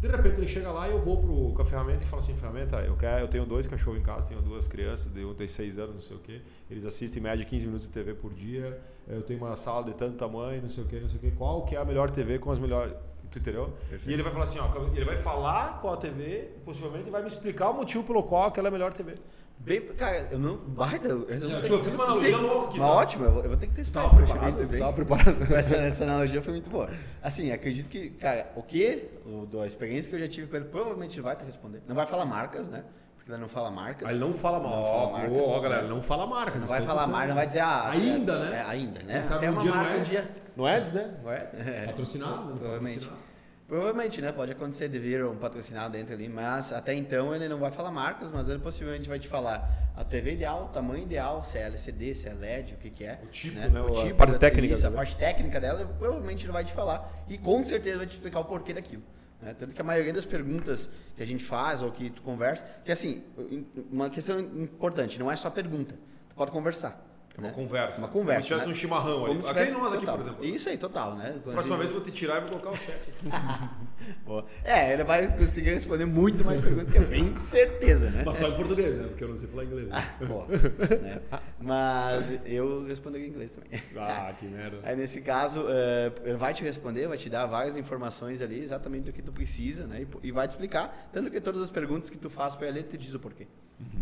De repente ele chega lá e eu vou pro, com a ferramenta e falo assim, ferramenta, eu, quero, eu tenho dois cachorros em casa, tenho duas crianças, de um tem seis anos, não sei o quê. Eles assistem em média 15 minutos de TV por dia. Eu tenho uma sala de tanto tamanho, não sei o quê, não sei o quê. Qual que é a melhor TV com as melhores... Tu entendeu? Perfeito. E ele vai falar assim, ó, ele vai falar qual a TV, possivelmente vai me explicar o motivo pelo qual aquela é a melhor TV. Bem, cara, eu não. Baita, eu, eu, tipo, eu fiz uma analogia louca aqui, Mas tá? ótimo, eu vou, eu ter que testar Tava isso, eu preparado? bem- tava preparado? <laughs> Essa, essa analogia foi muito boa. Assim, acredito que, cara, o que, o, da experiência que eu já tive com ele, provavelmente vai te responder. Não vai falar marcas, né? Ele não fala marcas. Ele não fala mal. Ó, marcas. ó, galera, ele não fala marcas. Não vai é falar importante. marca, não vai dizer, ah. Ainda, é, né? É, ainda, né? Quem sabe Até um uma dia no marca um Ads. dia. No Ads, né? No Ads. É, Patrocinado? né? Provavelmente. Patrocinado. Provavelmente, né? Pode acontecer de vir um patrocinado dentro ali, mas até então ele não vai falar marcas, mas ele possivelmente vai te falar a TV ideal, o tamanho ideal, se é LCD, se é LED, o que, que é. O tipo, né? né? O a tipo parte da- técnica isso, a parte técnica dela, provavelmente ele vai te falar e com certeza vai te explicar o porquê daquilo. Né? Tanto que a maioria das perguntas que a gente faz ou que tu conversa, que assim, uma questão importante, não é só pergunta, tu pode conversar. É uma né? conversa. Uma conversa, Como se tivesse né? um chimarrão ali. Como Aquele tivesse- nós aqui, por exemplo. Isso aí, total, né? Quando Próxima gente- vez eu vou te tirar e vou colocar o chefe. <laughs> Boa. É, ele vai conseguir responder muito mais perguntas, que eu tenho certeza, né? Mas só em português, né? Porque eu não sei falar inglês. né? Pô, né? Mas eu responderia em inglês também. Ah, que merda. Aí nesse caso, eh, ele vai te responder, vai te dar várias informações ali, exatamente do que tu precisa, né? E, e vai te explicar, tanto que todas as perguntas que tu faz para ele, ele te diz o porquê.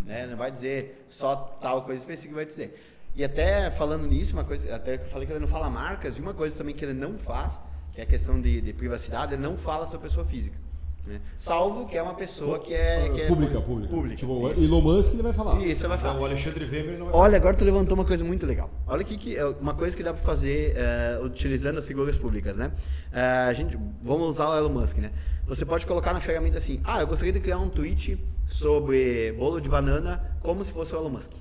Né? Não vai dizer só tal coisa específica, vai dizer. E até falando nisso, uma coisa, até que eu falei que ele não fala marcas, e uma coisa também que ele não faz, que é a questão de, de privacidade, ele não fala sobre pessoa física. Né? Salvo que é uma pessoa que é, que é pública, pública. pública. Tipo, Isso. Elon Musk ele vai falar. Isso, ele vai falar. Então, o Alexandre Weber não vai Olha, agora tu levantou uma coisa muito legal. Olha aqui que é uma coisa que dá para fazer eh, utilizando figuras públicas, né? A gente, vamos usar o Elon Musk, né? Você pode colocar na ferramenta assim: ah, eu gostaria de criar um tweet sobre bolo de banana como se fosse o Elon Musk.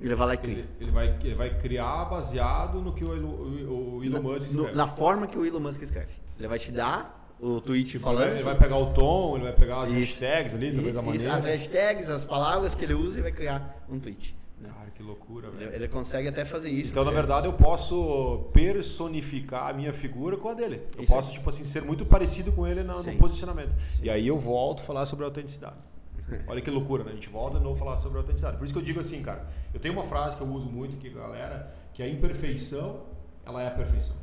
Ele vai lá e cria. Ele, ele vai, ele vai criar baseado no que o Elon, o- o Elon Musk No- escreve. na forma que o Elon Musk escreve. Ele vai te dar o tweet Ele falando. vai, ele vai sobre- pegar o tom, ele vai pegar as Isso. hashtags ali, talvez isso, a isso, maneira. as hashtags, as palavras que ele usa e vai criar um tweet. né? Cara, que loucura, Ele, velho. ele consegue até fazer isso. Então, na porque- verdade, eu posso personificar a minha figura com a dele. Eu Isso posso, aí. tipo assim, ser muito parecido com ele no, no Sim. posicionamento. E aí eu volto a falar sobre a autenticidade. <laughs> Olha que loucura, né? A gente volta de novo a falar sobre a autenticidade. Por isso que eu digo assim, cara, eu tenho uma frase que eu uso muito aqui com a galera, que a imperfeição, ela é a perfeição.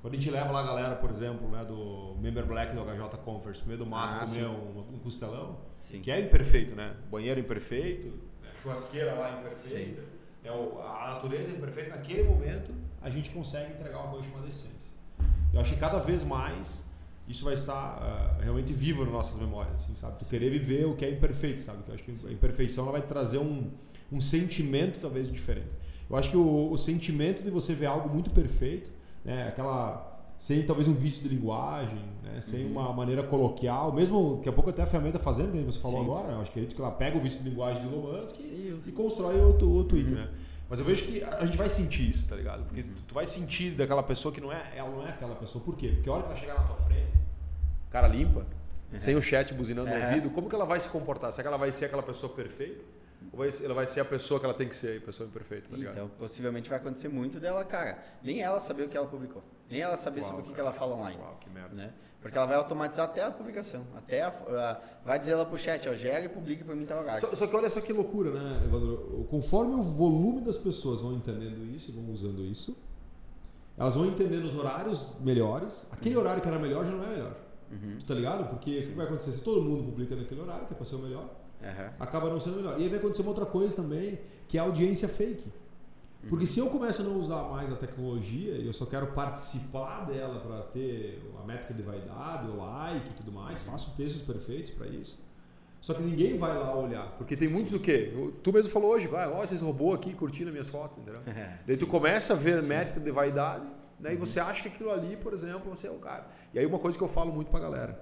Quando a gente leva lá a galera, por exemplo, né, do Member Black do HJ Conference, no meio do mato, Ah, comer um, um costelão, Sim. que é imperfeito, né? Banheiro imperfeito, né? churrasqueira lá imperfeita, é o- a natureza é imperfeita. Naquele momento, a gente consegue entregar uma coisa chamada essência. Eu acho que cada vez mais isso vai estar ah, realmente vivo nas nossas memórias, assim, sabe? Tu querer viver o que é imperfeito, sabe? Que eu acho que a imperfeição ela vai trazer um, um sentimento talvez diferente. Eu acho que o, o sentimento de você ver algo muito perfeito, né? Aquela sem talvez um vício de linguagem, né? sem Uhum. uma maneira coloquial, mesmo daqui a pouco até a ferramenta fazendo, como você falou Sim. agora, eu acho que a gente ela pega o vício de linguagem de Elon Musk e, e constrói o, o tweet, Uhum. né? Mas eu vejo que a gente vai sentir isso, tá ligado? Porque tu, tu vai sentir daquela pessoa que não é, ela não é aquela pessoa. Por quê? Porque a hora que ela chegar na tua frente, cara limpa, sem o chat buzinando no É. ouvido, como que ela vai se comportar? Será que ela vai ser aquela pessoa perfeita? Ou vai ser- ela vai ser a pessoa que ela tem que ser, a pessoa imperfeita, tá ligado? Então, possivelmente vai acontecer muito dela, cara. Nem ela saber o que ela publicou. Nem ela saber Uau, sobre o que, que ela fala online. Uau, que merda. Né? Porque ela vai automatizar até a publicação. Até a, a- vai dizer lá pro chat, ó, gera e publique pra mim tal lugar. Só, só que olha só que loucura, né, Evandro? Conforme o volume das pessoas vão entendendo isso, vão usando isso, elas vão entendendo os horários melhores. Aquele horário que era melhor já não é melhor. Uhum. Tu tá ligado? Porque o que vai acontecer? Se todo mundo publica naquele horário, que é pra ser o melhor, Aham. acaba não sendo melhor. E aí vai acontecer uma outra coisa também, que é a audiência fake. Porque se eu começo a não usar mais a tecnologia e eu só quero participar dela para ter a métrica de vaidade, o like e tudo mais, faço textos perfeitos para isso. Só que ninguém vai lá olhar. Porque tem muitos o quê? Tu mesmo falou hoje, ah, ó, vocês robô aqui curtindo minhas fotos, entendeu? <laughs> Daí tu começa a ver métrica de vaidade, né? E você acha que aquilo ali, por exemplo, você é o cara. E aí uma coisa que eu falo muito pra galera.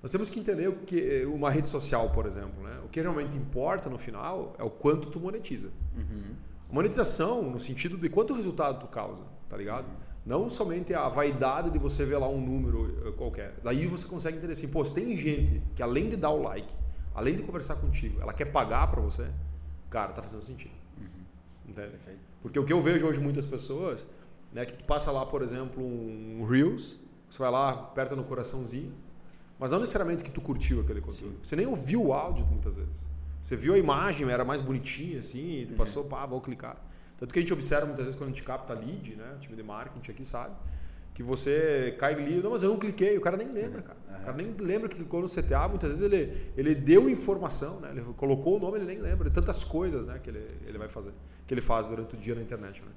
Nós temos que entender o que uma rede social, por exemplo, né? O que realmente importa no final é o quanto tu monetiza. Uhum. Monetização no sentido de quanto resultado tu causa, tá ligado? Não somente a vaidade de você ver lá um número eh, qualquer. Daí você consegue entender assim, pô, se tem gente que além de dar o like, além de conversar contigo, ela quer pagar pra você, cara, tá fazendo sentido. Entende? Perfeito. Porque o que eu vejo hoje muitas pessoas, né, que tu passa lá, por exemplo, um Reels, você vai lá, aperta no coraçãozinho, mas não necessariamente que tu curtiu aquele conteúdo. Você nem ouviu o áudio muitas vezes. Você viu a imagem, era mais bonitinha assim, e tu passou, pá, vou clicar. Tanto que a gente observa muitas vezes quando a gente capta lead, né, o time de marketing aqui sabe, que você cai ali, não, mas eu não cliquei, o cara nem lembra, cara. O cara nem lembra que clicou no CTA, muitas vezes ele, ele deu informação, né? Ele colocou o nome, ele nem lembra de tantas coisas, né, que ele, ele vai fazer, que ele faz durante o dia na internet, né?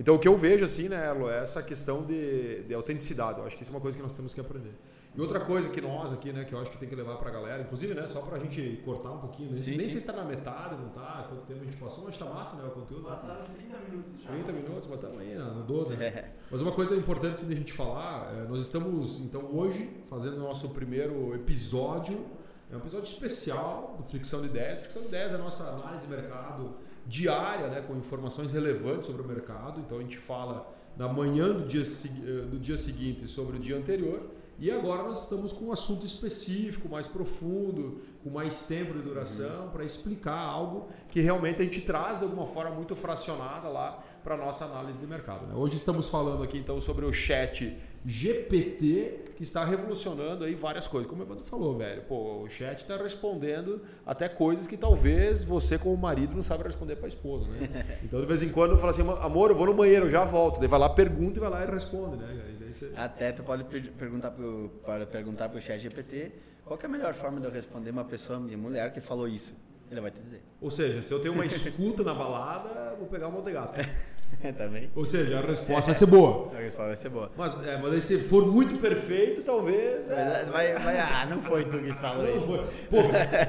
Então o que eu vejo assim, né, Erlo, é essa questão de, de autenticidade. Eu acho que isso é uma coisa que nós temos que aprender. E outra coisa que nós aqui, né, que eu acho que tem que levar pra galera, inclusive, né, só pra gente cortar um pouquinho, né, Sim, nem sim. sei se tá na metade, não tá, quanto tempo a gente passou, mas tá massa, né, o conteúdo. Passaram 30 minutos já. 30 minutos, mas estamos aí, né, no 12, né? É. Mas uma coisa importante assim, de a gente falar, é, nós estamos então hoje fazendo o nosso primeiro episódio, é um episódio especial do Fricção de Ideias. Fricção de Ideias é a nossa análise de mercado diária, né, com informações relevantes sobre o mercado. Então a gente fala na manhã do dia, eh, do dia seguinte sobre o dia anterior. E agora nós estamos com um assunto específico, mais profundo, com mais tempo de duração, para explicar algo que realmente a gente traz de alguma forma muito fracionada lá para nossa análise de mercado. né? Hoje estamos falando aqui então sobre o chat GPT que está revolucionando aí várias coisas. Como o Evandro falou, velho, pô, o chat está respondendo até coisas que talvez você como marido não sabe responder para a esposa, né? <laughs> Então de vez em quando eu falo assim, amor, eu vou no banheiro, eu já volto. Daí vai lá, pergunta e vai lá e responde, né? E você- Até tu pode per- perguntar pro, para perguntar pro chat GPT qual é a melhor forma de eu responder uma pessoa, minha mulher, que falou isso. Ele vai te dizer. Ou seja, se eu tenho uma escuta na balada, vou pegar um monte de gato. <laughs> <laughs> Também. Ou seja, a resposta vai ser boa. <laughs> A resposta vai ser boa. Mas, é, mas aí se for muito perfeito, talvez. é, Vai, vai, ah, não foi tu que falou Não isso. foi. Pô,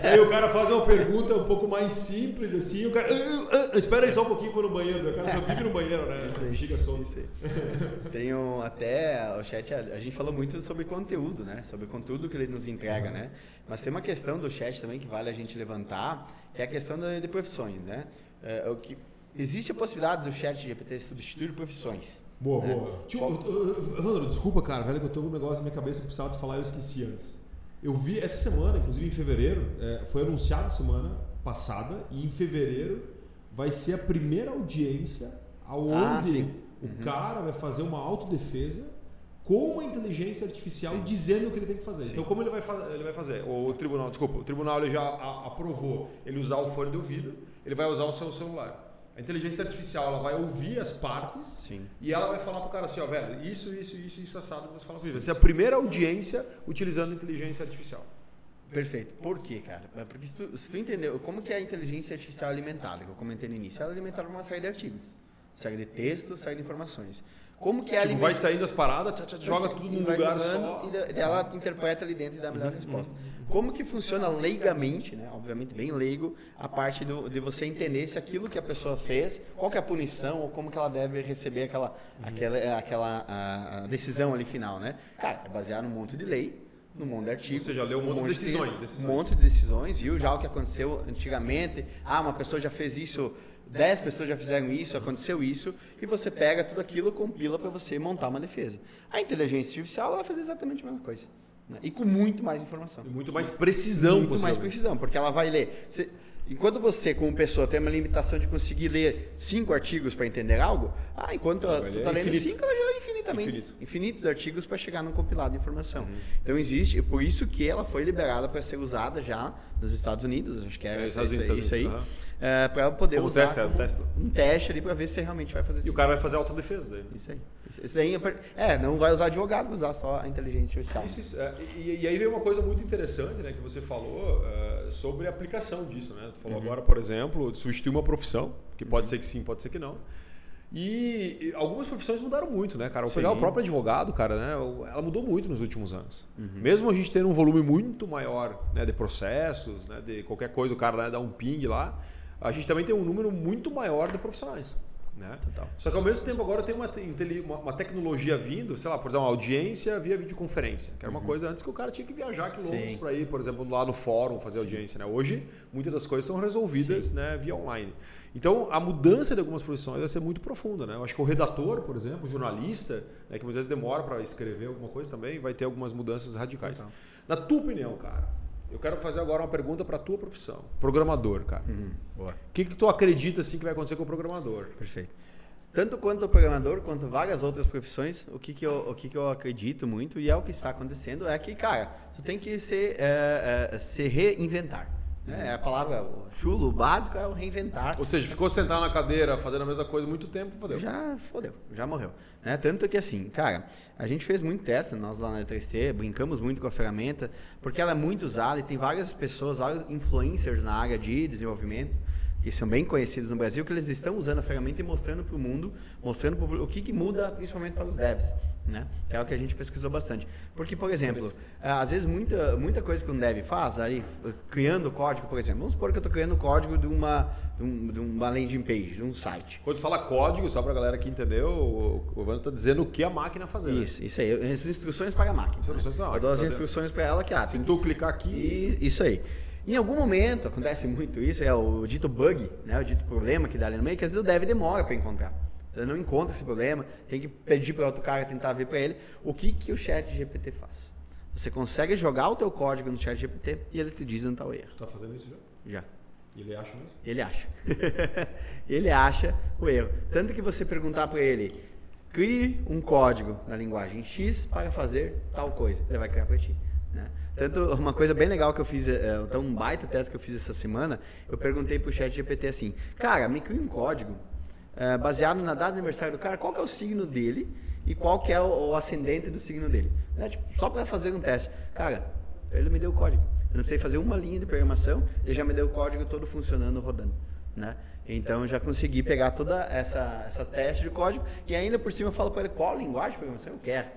aí o cara faz uma pergunta um pouco mais simples assim, o cara. "Ah, ah, espera aí só um pouquinho vou no banheiro. O cara só vive no banheiro, né? Isso aí, Bexiga solta. isso aí. Tem um, até o chat, a, gente falou muito sobre conteúdo, né? Sobre o conteúdo que ele nos entrega, né? Mas tem uma questão do chat também que vale a gente levantar, que é a questão de, de profissões, né? É, o que, existe a possibilidade do chat GPT substituir profissões. Boa, né? boa. Eu- Evandro, desculpa, cara, velho, que eu tô com um negócio na minha cabeça que eu precisava te falar e eu esqueci antes. Eu vi essa semana, inclusive em fevereiro, é, foi anunciado semana passada, e em fevereiro vai ser a primeira audiência aonde Ah, sim. o Uhum. cara vai fazer uma autodefesa com uma inteligência artificial dizendo o que ele tem que fazer. Então, como ele vai, ele vai fazer? O tribunal, desculpa, o tribunal ele já aprovou ele usar o fone de ouvido, ele vai usar o seu celular. A inteligência artificial ela vai ouvir as partes Sim. e ela vai falar pro cara assim, ó, velho, isso, isso, isso, isso assado, você fala comigo. Vai ser a primeira audiência utilizando inteligência artificial. Perfeito. Por quê, cara? É Porque se tu, se tu entendeu como que é a inteligência artificial alimentada, que eu comentei no início, ela é alimentada por uma série de artigos. Série de textos, série de informações. Como que é Tipo, vai saindo as paradas, tchá, tchá, joga tudo num lugar só. Uhum, E ela interpreta ali dentro e dá a melhor resposta. Como que funciona leigamente, né? Obviamente bem leigo, a parte do, de você entender se aquilo que a pessoa fez, qual que é a punição ou como que ela deve receber aquela, Uhum. aquela, aquela a, a decisão ali final, né? Cara, é baseado num monte de lei, num monte de artigos. Ou seja, leu um monte de decisões, texto, decisões. Um monte de decisões, viu já o que aconteceu antigamente. Ah, uma pessoa já fez isso, dez pessoas já fizeram isso, aconteceu isso, e você pega tudo aquilo, compila para você montar uma defesa. A inteligência artificial vai fazer exatamente a mesma coisa. né? E com muito mais informação. E Muito mais precisão, muito mais precisão, porque ela vai ler. Você- enquanto você, como pessoa, tem uma limitação de conseguir ler cinco artigos para entender algo, ah, enquanto tu ler está lendo infinito. cinco, ela já lê Infinito. Infinitos artigos para chegar num compilado de informação. Uhum. Então existe, é por isso que ela foi liberada para ser usada já nos Estados Unidos, acho que era É, isso, Estados Unidos, isso aí, Estados para poder Como usar teste, é, como teste. um teste ali para ver se realmente vai fazer E o cara vai fazer autodefesa daí. Isso aí. Isso, isso aí é, é, não vai usar advogado, vai usar só a inteligência artificial. Isso, isso, é, e, e aí veio uma coisa muito interessante, né, que você falou é, sobre a aplicação disso, né? Tu falou Uhum. agora, por exemplo, de substituir uma profissão, que pode ser que sim, pode ser que não. E, algumas profissões mudaram muito, né, cara? Vou pegar o próprio advogado, cara, né? Ela mudou muito nos últimos anos. Uhum. Mesmo a gente tendo um volume muito maior né, de processos, né, de qualquer coisa, o cara né, dá um ping lá, a gente também tem um número muito maior de profissionais. Né? Total. Só que ao mesmo tempo agora tem uma, uma, tecnologia vindo, sei lá, por exemplo, uma audiência via videoconferência, que era uma coisa antes que o cara tinha que viajar quilômetros Uhum. Sim. para ir, por exemplo, lá no fórum fazer audiência. Né? Hoje, muitas das coisas são resolvidas né, via online. Então, a mudança de algumas profissões vai ser muito profunda. Né? Eu acho que o redator, por exemplo, o jornalista, né, que muitas vezes demora para escrever alguma coisa também, vai ter algumas mudanças radicais. Na tua opinião, cara, eu quero fazer agora uma pergunta para a tua profissão. Programador, cara. Uhum. Boa. O que, que tu acredita assim, que vai acontecer com o programador? Perfeito. Tanto quanto o programador, quanto várias outras profissões, o que, que, eu, o que, que eu acredito muito, e é o que está acontecendo, é que, cara, tu tem que se, é, é, se reinventar. Né? É a palavra chulo, básico é o reinventar. Ou seja, ficou sentado na cadeira fazendo a mesma coisa muito tempo, fodeu. Já fodeu, já morreu. Né? Tanto que assim, cara, a gente fez muito teste, nós lá na 3T, brincamos muito com a ferramenta, porque ela é muito usada e tem várias pessoas, vários influencers na área de desenvolvimento que são bem conhecidos no Brasil, que eles estão usando a ferramenta e mostrando para o mundo, mostrando pro, o que, que muda principalmente para os devs. Né? Que é o que a gente pesquisou bastante. Porque, por exemplo, às vezes muita, muita coisa que um dev faz, aí, criando código, por exemplo, vamos supor que eu estou criando código de uma, de, um, de uma landing page, de um site. Quando tu fala código, só para a galera que entendeu, o Evandro está dizendo o que a máquina fazer. Né? Isso, isso aí. As instruções para a máquina. Instruções né? Eu dou as instruções para ela que, ah, se tu clicar aqui. Isso aí. Em algum momento, acontece muito isso, é o dito bug, né, o dito problema que dá ali no meio, que às vezes o dev demora para encontrar. Ele não encontra esse problema, tem que pedir para outro cara tentar ver para ele o que, que o chat GPT faz. Você consegue jogar o teu código no chat GPT e ele te diz onde está o erro. Está fazendo isso já? Já. Ele acha mesmo? Ele acha. <laughs> ele acha o erro. Tanto que você perguntar para ele, crie um código na linguagem X para fazer tal coisa. Ele vai criar para ti. Né? Tanto uma coisa bem legal que eu fiz, é, então um baita teste que eu fiz essa semana, eu perguntei para o chat GPT assim, cara, me cria um código é, baseado na data de aniversário do cara, qual que é o signo dele e qual que é o, o ascendente do signo dele. Né? Tipo, só para fazer um teste. Cara, ele me deu o código. Eu não precisei fazer uma linha de programação, ele já me deu o código todo funcionando, rodando. Né? Então já consegui pegar toda essa, essa teste de código e ainda por cima eu falo para ele qual linguagem de programação eu quero.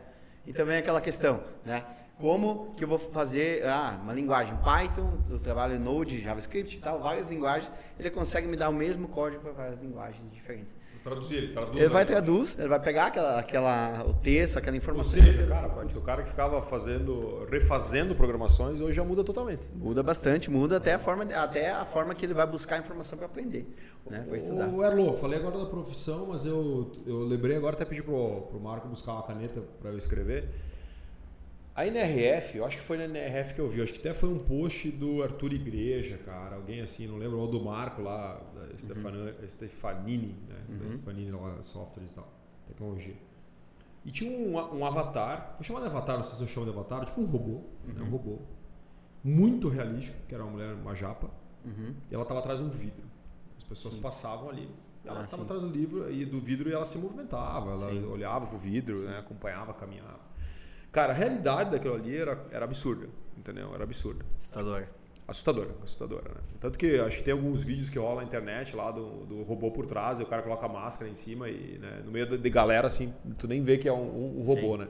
E também aquela questão, né? Como que eu vou fazer ah, uma linguagem Python, eu trabalho Node, JavaScript e tal, várias linguagens, ele consegue me dar o mesmo código para várias linguagens diferentes. Traduzir, ele traduz. Ele vai traduz, ele vai pegar aquela, aquela, o texto, aquela informação. Seja, cara, o cara que ficava fazendo, refazendo programações, hoje já muda totalmente. Muda bastante, muda até a forma, até a forma que ele vai buscar a informação para aprender, né, para estudar. O Erlo, falei agora da profissão, mas eu, eu lembrei agora, até pedi pro, pro Marco buscar uma caneta para eu escrever. A NRF, eu acho que foi na NRF que eu vi, acho que até foi um post do Arthur Igreja, cara, alguém assim, não lembro, ou do Marco lá, da uhum. Stefanini, né? Uhum. Da Stefanini lá, softwares e tal, tecnologia. E tinha um, um avatar, vou chamar de avatar, não sei se eu chamo de avatar, tipo um robô, uhum. né? um uhum. robô, muito realístico, que era uma mulher, uma japa, uhum. e ela estava atrás de um vidro. As pessoas sim. passavam ali, ela estava ah, atrás do livro e do vidro e ela se movimentava, ela sim. olhava pro vidro, né? acompanhava, caminhava. Cara, a realidade daquilo ali era, era absurda, entendeu? Era absurda. Assustadora. Assustadora, assustadora, né? Tanto que acho que tem alguns vídeos que rolam na internet lá do, do robô por trás, e o cara coloca a máscara em cima e né, no meio de galera, assim, tu nem vê que é um, um, robô, Sim. né?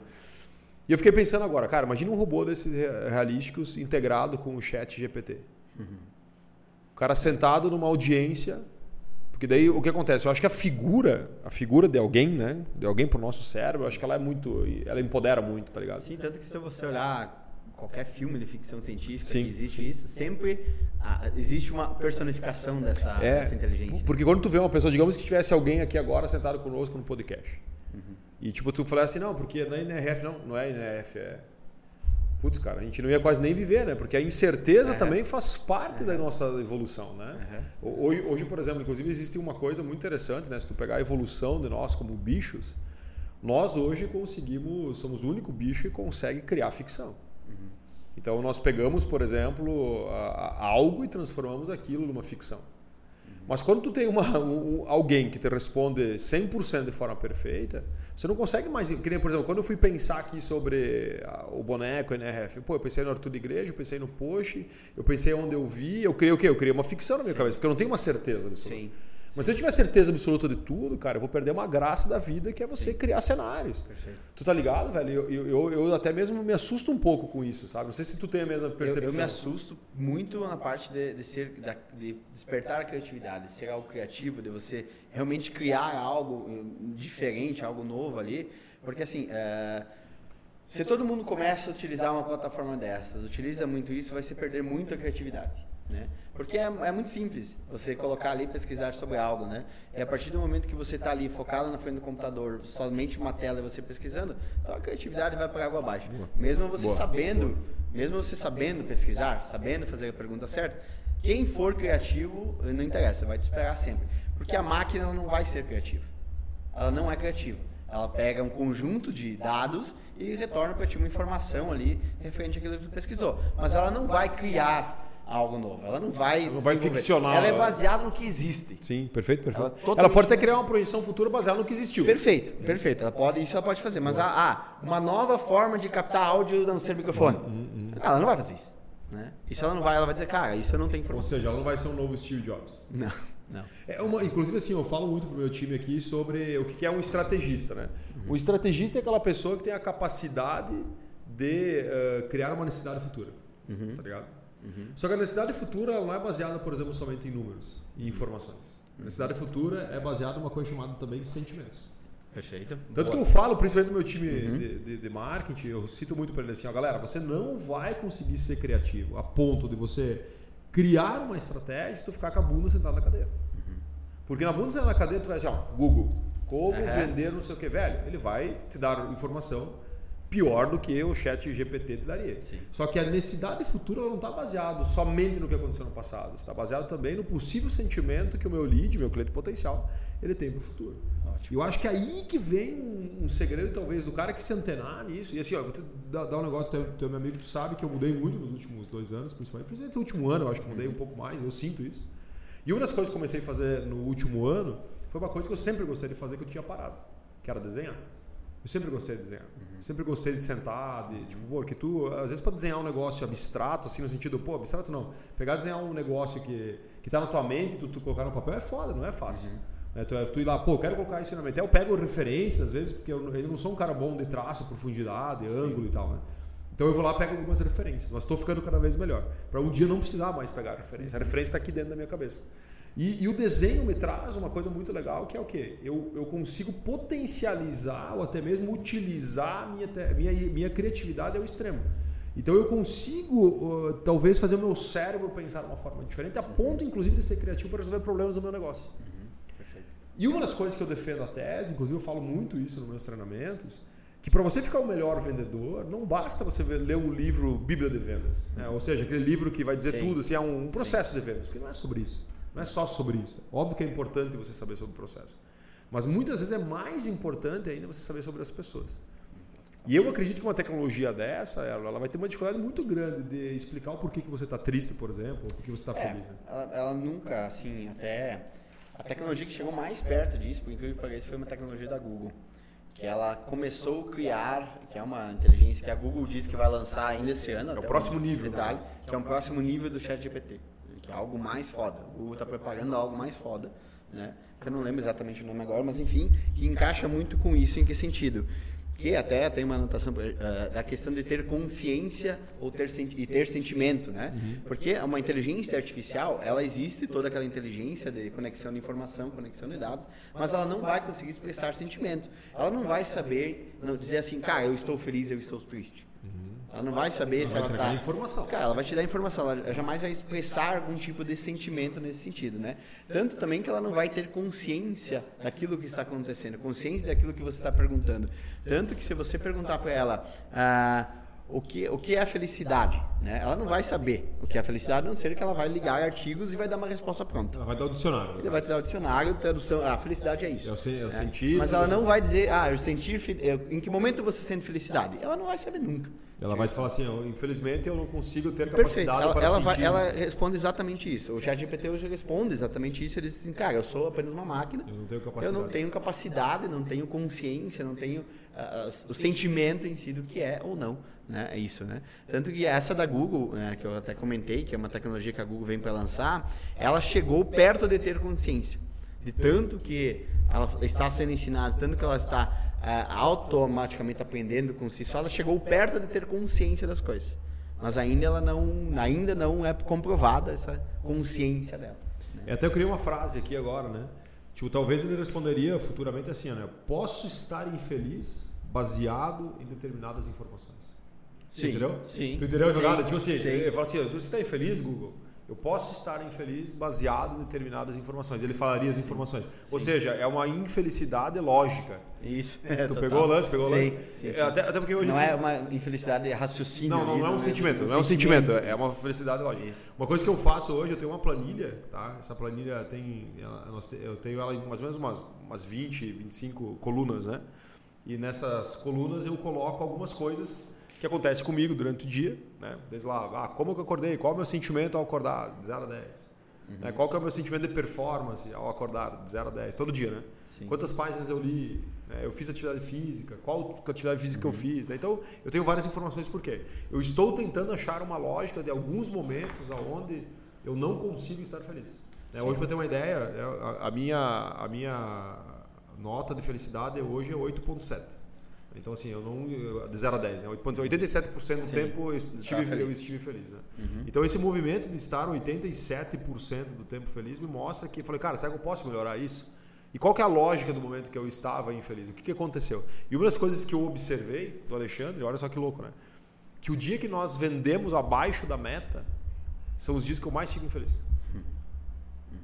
E eu fiquei pensando agora, cara, imagina um robô desses realísticos integrado com o chat GPT. Uhum. O cara sentado numa audiência porque daí o que acontece? Eu acho que a figura, a figura de alguém, né? De alguém pro nosso cérebro, eu acho que ela é muito. Ela empodera muito, tá ligado? Sim, tanto que se você olhar qualquer filme de ficção científica Sim. que existe isso, sempre ah, existe uma personificação dessa, é, dessa, inteligência. Porque quando tu vê uma pessoa, digamos que tivesse alguém aqui agora sentado conosco no podcast. Uhum. E tipo, tu fala assim, não, porque na NRF não, não é NRF, é putz, cara, a gente não ia quase nem viver, né? Porque a incerteza uhum. também faz parte uhum. da nossa evolução, né? Uhum. Hoje, hoje, por exemplo, inclusive existe uma coisa muito interessante, né? Se tu pegar a evolução de nós como bichos, nós hoje conseguimos, somos o único bicho que consegue criar ficção. Uhum. Então nós pegamos, por exemplo, algo e transformamos aquilo numa ficção. Mas quando tu tem uma, um, alguém que te responde 100% de forma perfeita, você não consegue mais. por exemplo, quando eu fui pensar aqui sobre o boneco, NRF, pô, eu pensei no Arthur de Igreja, eu pensei no Post, eu pensei onde eu vi, eu criei o quê? Eu criei uma ficção na minha Sim. cabeça, porque eu não tenho uma certeza disso. Sim. Mas se eu tiver certeza absoluta de tudo, cara, eu vou perder uma graça da vida que é você Sim. criar cenários. Perfeito. Tu tá ligado, velho? Eu, eu, eu, eu, até mesmo me assusto um pouco com isso, sabe? Não sei se tu tem a mesma percepção. Eu, me assusto muito na parte de, de ser, de despertar a criatividade, de ser algo criativo, de você realmente criar algo hum, diferente, algo novo ali. Porque assim, é, se todo mundo começa a utilizar uma plataforma dessas, utiliza muito isso, vai se perder muito a criatividade. Né? Porque é, é, muito simples você colocar ali pesquisar sobre algo, né? E a partir do momento que você está ali focado na frente do computador, somente uma tela e você pesquisando, então a criatividade vai para água abaixo. Boa. Mesmo você Boa. sabendo, mesmo você sabendo pesquisar, sabendo fazer a pergunta certa, quem for criativo, não interessa, vai te esperar sempre. Porque a máquina não vai ser criativa. Ela não é criativa. Ela pega um conjunto de dados e retorna para ti uma informação ali referente àquilo que tu pesquisou. Mas ela não vai criar algo novo. Ela não vai. Ela não vai ficcionar. Ela é baseada no que existe. Sim, perfeito, perfeito. Ela, ela pode até criar uma projeção futura baseada no que existiu. Perfeito, perfeito. Ela pode, isso ela pode fazer. Mas ah uma nova forma de captar áudio não ser microfone. Hum, hum, hum. Ela não vai fazer isso. Né? Isso ela não vai, ela vai dizer, cara, isso eu não tenho informação. Ou seja, ela não vai ser um novo Steve Jobs. Não. Não. É uma, inclusive, assim, eu falo muito pro meu time aqui sobre o que é um estrategista, né? Uhum. O estrategista é aquela pessoa que tem a capacidade de uh, criar uma necessidade futura. Uhum. Tá ligado? Uhum. Só que a necessidade futura ela não é baseada, por exemplo, somente em números e informações. A necessidade futura é baseada em uma coisa chamada também de sentimentos. Perfeito. Tanto Boa. que eu falo, principalmente no meu time uhum. de, de, de, marketing, eu cito muito para ele assim, ó, galera, você não vai conseguir ser criativo a ponto de você criar uma estratégia e tu ficar com a bunda sentada na cadeira. Uhum. Porque na bunda sentada na cadeira tu vai assim, ó, Google, como vender não sei o que, velho. Ele vai te dar informação pior do que o chat GPT te daria. Sim. Só que a necessidade futura não está baseada somente no que aconteceu no passado. Está baseado também no possível sentimento que o meu lead, meu cliente potencial, ele tem para o futuro. Ótimo. Eu acho que é aí que vem um, um, segredo, talvez, do cara que se antenar nisso. E assim, ó, vou te dar, um negócio, teu, teu meu amigo, tu sabe que eu mudei muito nos últimos dois anos, principalmente. Principalmente no último ano, eu acho que mudei um pouco mais, eu sinto isso. E uma das coisas que comecei a fazer no último ano foi uma coisa que eu sempre gostei de fazer que eu tinha parado, que era desenhar. Eu sempre gostei de desenhar. Uhum. Sempre gostei de sentar, de, tipo, pô, que tu, às vezes, para desenhar um negócio abstrato, assim, no sentido, pô, abstrato não. Pegar desenhar um negócio que, que tá na tua mente, tu, tu colocar no papel é foda, não é fácil. Uhum. É, tu, tu ir lá, pô, quero colocar isso na mente. Eu pego referências, às vezes, porque eu, eu não sou um cara bom de traço, profundidade, Sim. ângulo e tal, né? Então eu vou lá e pego algumas referências, mas estou ficando cada vez melhor. Para um dia não precisar mais pegar referência. A referência está aqui dentro da minha cabeça. E, e, o desenho me traz uma coisa muito legal que é o quê? Eu, eu consigo potencializar ou até mesmo utilizar minha, minha, minha criatividade ao extremo. Então eu consigo uh, talvez fazer o meu cérebro pensar de uma forma diferente, a ponto inclusive de ser criativo para resolver problemas do meu negócio. Uhum, e uma das coisas que eu defendo a tese, inclusive eu falo muito isso nos meus treinamentos, que para você ficar o melhor vendedor, não basta você ler um livro Bíblia de Vendas. Né? Ou seja, aquele livro que vai dizer Sim. tudo, assim, é um processo Sim. de vendas, porque não é sobre isso. Não é só sobre isso. Óbvio que é importante você saber sobre o processo. Mas muitas vezes é mais importante ainda você saber sobre as pessoas. E eu acredito que uma tecnologia dessa, ela, ela vai ter uma dificuldade muito grande de explicar o porquê que você está triste, por exemplo, ou porquê você está é, feliz. Né? Ela, ela, nunca, assim, até... A tecnologia que chegou mais perto disso, por incrível que pareça, foi uma tecnologia da Google. Que ela começou a criar, que é uma inteligência que a Google diz que vai lançar ainda esse ano. É o próximo nível. Detalhe, né? que é um próximo nível do chat GPT que é algo mais foda. O Google está preparando algo mais foda, né? Eu não lembro exatamente o nome agora, mas enfim, que encaixa muito com isso. Em que sentido? Que até tem uma anotação uh, da questão de ter consciência ou ter e ter sentimento, né? Uhum. Porque uma inteligência artificial, ela existe toda aquela inteligência de conexão de informação, conexão de dados, mas ela não vai conseguir expressar sentimento. Ela não vai saber não dizer assim, cara, eu estou feliz, eu estou triste. Ela não vai saber ela se ela está. informação. Cara, ela vai te dar informação. Ela jamais vai expressar algum tipo de sentimento nesse sentido, né? Tanto também que ela não vai ter consciência daquilo que está acontecendo, consciência daquilo que você está perguntando. Tanto que se você perguntar para ela. Ah, o que, o que é a felicidade. Né? Ela não vai saber o que é a felicidade, a não ser que ela vai ligar artigos e vai dar uma resposta pronta. Ela vai dar o dicionário. Ela vai te dar o dicionário, tradução. Ah, a felicidade é isso. Eu, sei, eu né? senti. Mas ela não vai dizer, ah, eu senti. Em que momento você sente felicidade? Ela não vai saber nunca. Ela vai te falar assim, infelizmente eu não consigo ter capacidade ela, para ela sentir. Vai, ela responde exatamente isso. O ChatGPT hoje responde exatamente isso. Ele diz assim, cara, eu sou apenas uma máquina. Eu não tenho capacidade. Eu não tenho capacidade, não tenho consciência, não tenho uh, o sentimento em si do que é ou não né? É isso, né? Tanto que essa da Google, né, que eu até comentei, que é uma tecnologia que a Google vem para lançar, ela chegou perto de ter consciência. De tanto que ela está sendo ensinada, tanto que ela está é, automaticamente aprendendo com si só, ela chegou perto de ter consciência das coisas. Mas ainda ela não, ainda não é comprovada essa consciência dela. Né? Até eu criei uma frase aqui agora, né? Tipo, talvez ele responderia futuramente assim, né? Posso estar infeliz baseado em determinadas informações. Sim, entendeu? Sim. Tu entendeu a jogada? Tipo assim, sim. eu falo assim, você está infeliz, Google? Eu posso estar infeliz baseado em determinadas informações. Ele falaria as informações. Sim. Ou seja, é uma infelicidade lógica. Isso. É, tu total. pegou o lance, pegou sim, o lance. Sim, sim. Até, até, porque hoje não assim, é uma infelicidade de raciocínio. Não, não, não é um sentimento, não é um sentimento, é uma felicidade lógica. Isso. Uma coisa que eu faço hoje, eu tenho uma planilha, tá? Essa planilha tem, eu tenho ela em mais ou menos umas, umas 20, 25 colunas, né? E nessas colunas eu coloco algumas coisas que acontece comigo durante o dia, né? Desde lá, ah, como que eu acordei, qual é o meu sentimento ao acordar, de 0 a 10. Uhum. Né? Qual que é o meu sentimento de performance ao acordar, de 0 a 10, todo dia, né? Sim. Quantas páginas eu li, né? eu fiz atividade física, qual atividade física uhum. eu fiz. Né? Então, eu tenho várias informações por quê. Eu estou tentando achar uma lógica de alguns momentos onde eu não consigo estar feliz. Né? Hoje, para ter uma ideia, a, a minha, a minha nota de felicidade hoje é 8,7. Então, assim, eu não. De 0 a 10, né? 87% do Sim. tempo eu estive, feliz. eu estive feliz. Né? Uhum. Então, esse movimento de estar 87% do tempo feliz me mostra que. Eu falei, cara, será que eu posso melhorar isso? E qual que é a lógica do momento que eu estava infeliz? O que, que aconteceu? E uma das coisas que eu observei do Alexandre, olha só que louco, né? Que o dia que nós vendemos abaixo da meta são os dias que eu mais fico infeliz.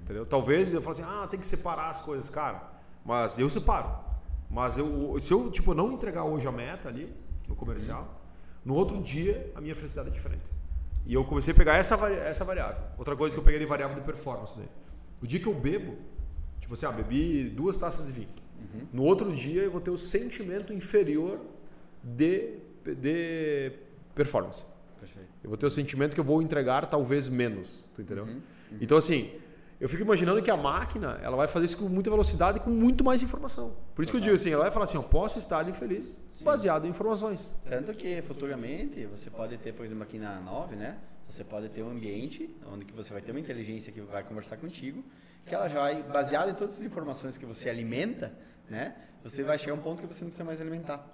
Entendeu? Talvez eu fale assim, ah, tem que separar as coisas, cara. Mas eu separo. Mas eu, se eu tipo, não entregar hoje a meta ali, no comercial, no outro dia a minha felicidade é diferente. E eu comecei a pegar essa, essa variável. Outra coisa que eu peguei de variável de performance. Né? O dia que eu bebo, Tipo assim, ah, bebi duas taças de vinho. Uhum. No outro dia eu vou ter o sentimento inferior de, de performance. Perfeito. Eu vou ter o sentimento que eu vou entregar talvez menos. Tu entendeu? Uhum. Uhum. Então, assim, eu fico imaginando que a máquina ela vai fazer isso com muita velocidade e com muito mais informação. Por isso que eu digo assim, ela vai falar assim, eu posso estar infeliz Sim. baseado em informações. Tanto que futuramente você pode ter, por exemplo, aqui na 9, né? Você pode ter um ambiente onde que você vai ter uma inteligência que vai conversar contigo que ela já vai, baseada em todas as informações que você alimenta, né? Você vai chegar a um ponto que você não precisa mais alimentar.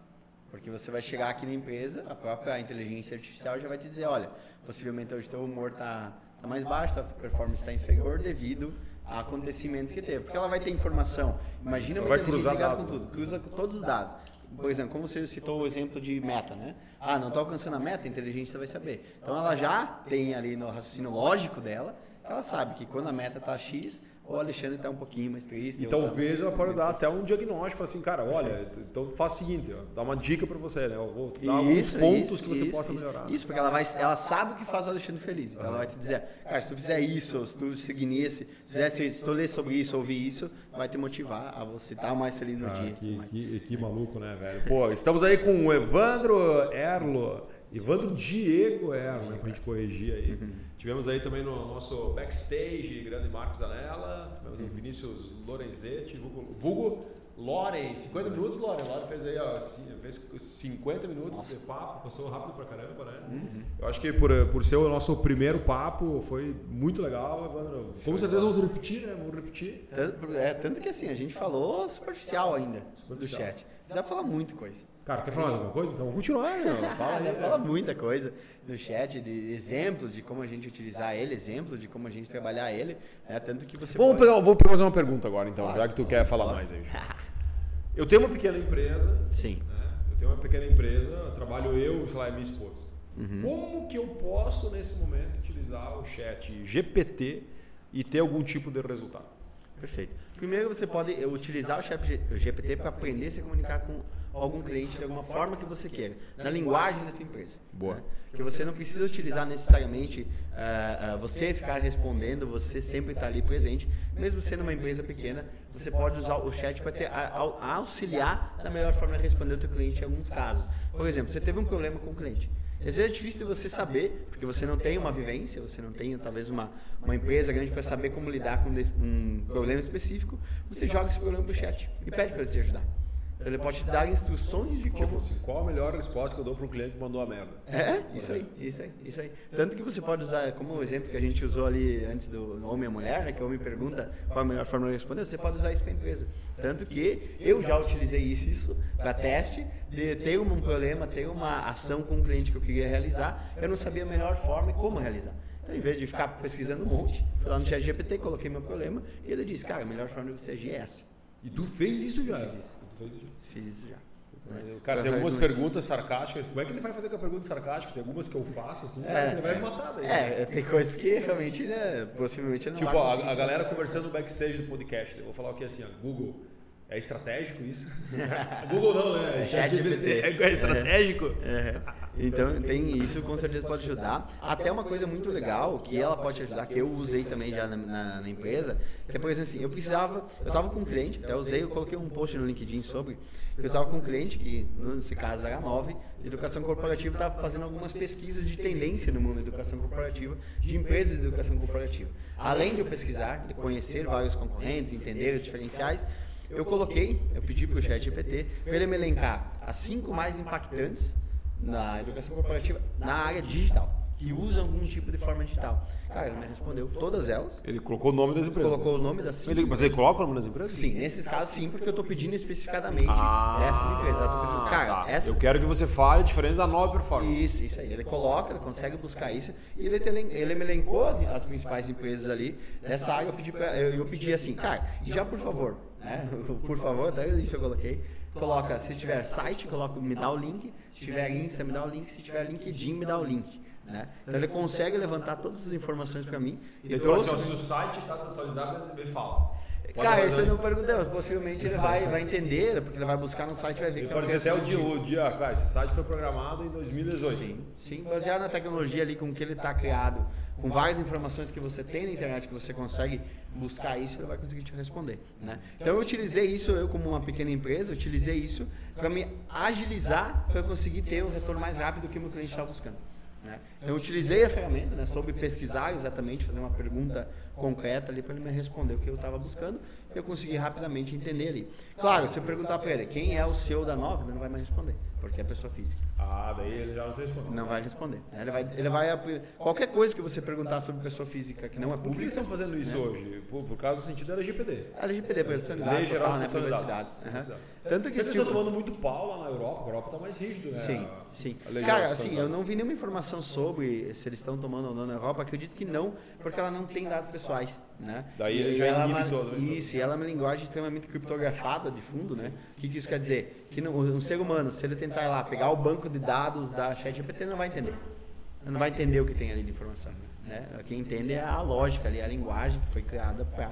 Porque você vai chegar aqui na empresa, a própria inteligência artificial já vai te dizer, olha, possivelmente hoje teu humor está tá mais baixo, tua performance está inferior devido a acontecimentos que teve. Porque ela vai ter informação. Imagina uma vai cruzar ligada com tudo, cruza com todos os dados. Por exemplo, como você citou o exemplo de meta, né? Ah, não estou alcançando a meta, a inteligência vai saber. Então ela já tem ali no raciocínio lógico dela, ela sabe que quando a meta está X, o Alexandre está um pouquinho mais triste. E talvez ela pode dar até um diagnóstico assim, cara, olha, então faz o seguinte, ó, dá uma dica para você, né? vou dar alguns pontos isso, que você isso, possa isso, melhorar. Isso, porque ela, vai, ela sabe o que faz o Alexandre feliz. Então ela vai te dizer, cara, se tu fizer isso, se tu seguir nesse, se, fizer, se tu ler sobre isso, ouvir isso, vai te motivar a você estar mais feliz no ah, dia. Que, que, que, maluco, né, velho? Pô, estamos aí com o Evandro Erlo. Evandro Diego Erlo, né, pra gente corrigir aí. Uhum. Tivemos aí também no nosso backstage, grande Marcos Anela, tivemos o Vinícius Lorenzetti, vulgo, vulgo Loren, 50 minutos, Loren. Loren fez aí, ó, fez 50 minutos Nossa. de papo, passou rápido pra caramba, né? Uhum. Eu acho que por, por ser o nosso primeiro papo, foi muito legal, Evandro. Com certeza vamos repetir, né? Vamos repetir. Tanto, é, tanto que assim, a gente falou superficial ainda superficial. do chat. Dá pra falar muita coisa. Cara, quer falar alguma coisa? Então vamos continuar. Né? Fala aí, fala muita coisa no chat, de exemplo de como a gente utilizar ele, exemplo de como a gente trabalhar ele. Né? Tanto que você. Vamos pode... vou fazer uma pergunta agora, então, claro, já que tu quer falar mais aí. <laughs> Eu tenho uma pequena empresa. Sim. Né? Eu tenho uma pequena empresa, trabalho eu, sei lá, minha esposa. Uhum. Como que eu posso, nesse momento, utilizar o chat GPT e ter algum tipo de resultado? Perfeito. Primeiro, você pode utilizar o chat GPT para aprender a se comunicar com algum cliente de alguma forma que você queira, na linguagem da tua empresa. Boa. Né? Que você não precisa utilizar necessariamente uh, uh, você ficar respondendo, você sempre estar tá ali presente. Mesmo sendo uma empresa pequena, você pode usar o chat para ter, a, a, auxiliar da melhor forma de responder o teu cliente em alguns casos. Por exemplo, você teve um problema com o cliente. Às vezes é difícil você saber, porque você não tem uma vivência, você não tem talvez uma, uma empresa grande para saber como lidar com um problema específico. Você joga esse problema para o chat e pede para ele te ajudar. Então ele pode te dar instruções de como. Tipo assim, qual a melhor resposta que eu dou para um cliente que mandou a merda? É, isso aí, isso aí, isso aí. Tanto que você pode usar, como o exemplo que a gente usou ali antes do homem e mulher, né, que o homem pergunta qual a melhor forma de responder, você pode usar isso para a empresa. Tanto que eu já utilizei isso, isso para teste, de ter um problema, ter uma ação com um cliente que eu queria realizar, eu não sabia a melhor forma e como realizar. Então, em vez de ficar pesquisando um monte, fui lá no chat GPT, coloquei meu problema e ele disse, cara, a melhor forma de você agir é essa. E tu fez isso já? Fiz isso. Fez isso? Fiz isso já. Cara, tem algumas perguntas sarcásticas. Como é que ele vai fazer com a pergunta sarcástica? Tem algumas que eu faço, assim, é, ele vai me matar daí. É, tem coisas que realmente, né, possivelmente não Tipo, a, a galera conversando no backstage do podcast. Eu vou falar o que assim, ó, Google, é estratégico isso? <laughs> Google não, né? É chat GPT. É, é estratégico? É. Então tem isso com certeza pode ajudar. Até uma coisa muito legal que ela pode ajudar, que eu usei também já na, na, na empresa, que é por exemplo assim, eu precisava, eu estava com um cliente, até usei, eu coloquei um post no LinkedIn sobre, que eu estava com um cliente que nesse caso era 9, de educação corporativa, estava fazendo algumas pesquisas de tendência no mundo da educação corporativa, de empresas de educação corporativa. Além de eu pesquisar, de conhecer vários concorrentes, entender os diferenciais, eu coloquei, eu pedi para o chat GPT para ele me elencar as cinco mais impactantes na educação corporativa na área digital. que usam algum tipo de forma digital. Cara, ele me respondeu todas elas. Ele colocou o nome das empresas. Colocou o nome das cinco Ele, mas ele coloca o nome das empresas? Sim, nesses casos sim, porque eu tô pedindo especificadamente Ah, essas empresas. Eu pedindo, cara, tá. essa, Eu quero que você fale a diferença da nova performance. Isso, isso aí. Ele coloca, ele consegue buscar isso. E ele, te elen- ele me elencou as, as principais empresas ali dessa área. Eu pedi, pra, eu, eu pedi assim, cara, e já por favor, né? <laughs> Por favor, até isso eu coloquei. Coloca, se tiver site, coloca, me dá o link. Se tiver Insta, me dá o link. Se tiver LinkedIn, me dá o link. Né? Então ele consegue levantar todas as informações para mim. E falou trouxe assim, se o site está desatualizado, me fala. Cara, isso eu não perguntei, mas possivelmente ele vai, vai entender, porque ele vai buscar no site e vai ver Ele que é pode até o dia, o dia, cara, esse site foi programado em 2018. Sim, sim, baseado na tecnologia ali com que ele está criado, com várias informações que você tem na internet que você consegue buscar isso, ele vai conseguir te responder, né? Então eu utilizei isso eu como uma pequena empresa, eu utilizei isso para me agilizar para eu conseguir ter um retorno mais rápido do que o meu cliente estava buscando. Né? Então eu utilizei a ferramenta, né, soube pesquisar exatamente, fazer uma pergunta concreta ali para ele me responder o que eu estava buscando e eu consegui rapidamente entender ali. Claro, se eu perguntar para ele quem é o CEO da Nova, ele não vai mais responder, porque é pessoa física. Ah, daí ele já não tem respondendo. Não vai responder. né? Ele vai, ele vai qualquer coisa que você perguntar sobre pessoa física que não é Por que eles pública, estão fazendo isso hoje? Por, por causa do sentido da LGPD. a LGPD, privacidade Lei Geral total, né, Proteção de privacidade. Dados. Aham. Privacidade. Tanto que Vocês tipo, estão tomando muito pau lá na Europa, a Europa está mais rígido, né? Sim, sim. Cara, assim, eu não vi nenhuma informação sobre se eles estão tomando ou não na Europa. Acredito que não, porque ela não tem dados pessoais, né? Daí E ele já ela é uma- todo, né? Isso, e ela é uma linguagem extremamente criptografada de fundo, né? O que, que isso quer dizer? Que não- um ser humano, se ele tentar ir lá pegar o banco de dados da ChatGPT, não vai entender. Não vai entender o que tem ali de informação. Né? Quem entende é a lógica ali, a linguagem que foi criada para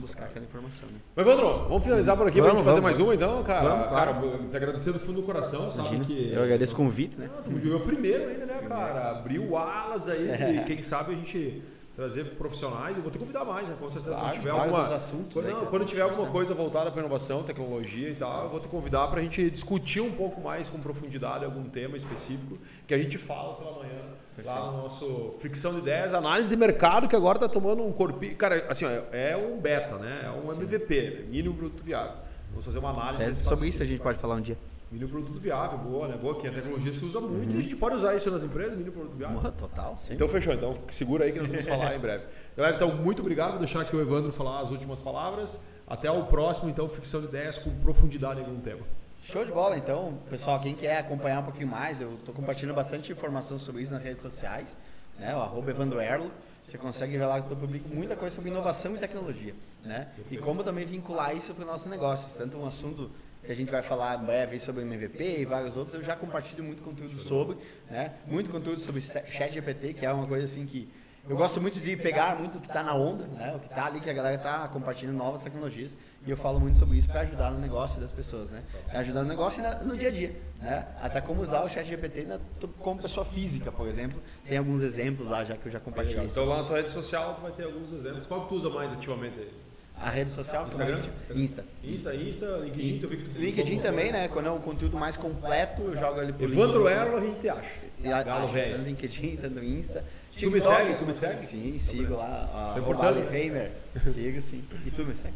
buscar aquela informação. Né? Mas, Evandro, vamos finalizar por aqui pra Vamos, gente fazer vamos, mais uma, então, cara? Vamos, claro. Cara, te agradecer do fundo do coração, sabe Imagina, que... eu agradeço o convite, né? Estamos jogando primeiro ainda, né, cara? Abriu alas aí, e <laughs> quem sabe a gente trazer profissionais. Eu vou ter que convidar mais, né? Com certeza. Claro, quando tiver alguma, assuntos quando, não, quando tiver alguma coisa voltada para inovação, tecnologia e tal, eu vou te convidar para a gente discutir um pouco mais com profundidade algum tema específico que a gente fala pela manhã lá no nosso Fricção de Ideias, análise de mercado que agora está tomando um corpinho. Cara, assim, ó, é um beta, né? É um MVP, mínimo produto viável. Vamos fazer uma análise É, sobre isso a gente pode falar um dia. Mínimo produto viável, boa, né? Boa, que a tecnologia se usa muito e a gente pode usar isso nas empresas, mínimo produto viável. Porra, total, sim. Então fechou, então segura aí que nós vamos falar em breve. Galera, então muito obrigado, vou deixar aqui o Evandro falar as últimas palavras. Até o próximo, então, ficção de ideias com profundidade em algum tema. Show de bola, então, pessoal, quem quer acompanhar um pouquinho mais, eu estou compartilhando bastante informação sobre isso nas redes sociais, né? O arroba Evandro Erlo. Você consegue ver lá que eu publico muita coisa sobre inovação e tecnologia, né? E como também vincular isso para os nossos negócios, tanto um assunto que a gente vai falar em breve sobre o MVP e vários outros, eu já compartilho muito conteúdo sobre, né? Muito conteúdo sobre chat GPT, que é uma coisa assim que eu gosto muito de pegar muito o que está na onda, né? O que está ali, que a galera está compartilhando novas tecnologias. E eu falo muito sobre isso para ajudar no negócio das pessoas, né? Pra ajudar no negócio e no dia a dia, né? Até como usar o chat GPT na- como pessoa física, por exemplo. Tem alguns exemplos lá já que eu já compartilhei. Então lá na tua rede social tu vai ter alguns exemplos. Qual que tu usa mais ativamente? aí? A rede social, Instagram? Insta. Insta, Insta, LinkedIn, tu vi que tu LinkedIn também, né? Quando é um conteúdo mais completo, eu jogo ali por Evandro LinkedIn. Erlo a gente acha. A- Galo velho. No LinkedIn, no Insta. Tu me segue? Tu me segue? Sim, sigo lá. Isso é importante. <laughs> Sigo, sim. E tu me segue?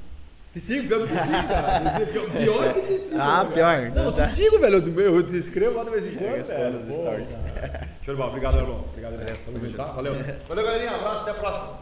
Te sigo, pior que te sigo, cara. Pior que te sigo. Ah, pior. Não, eu te sigo, velho. Eu, eu te escrevo lá de vez em quando. respondo velho. os stories. Show de bola. Obrigado, Erlon. Obrigado, Erlon. Tamo junto, tá? Valeu. Valeu, galerinha. Abraço. Até a próxima.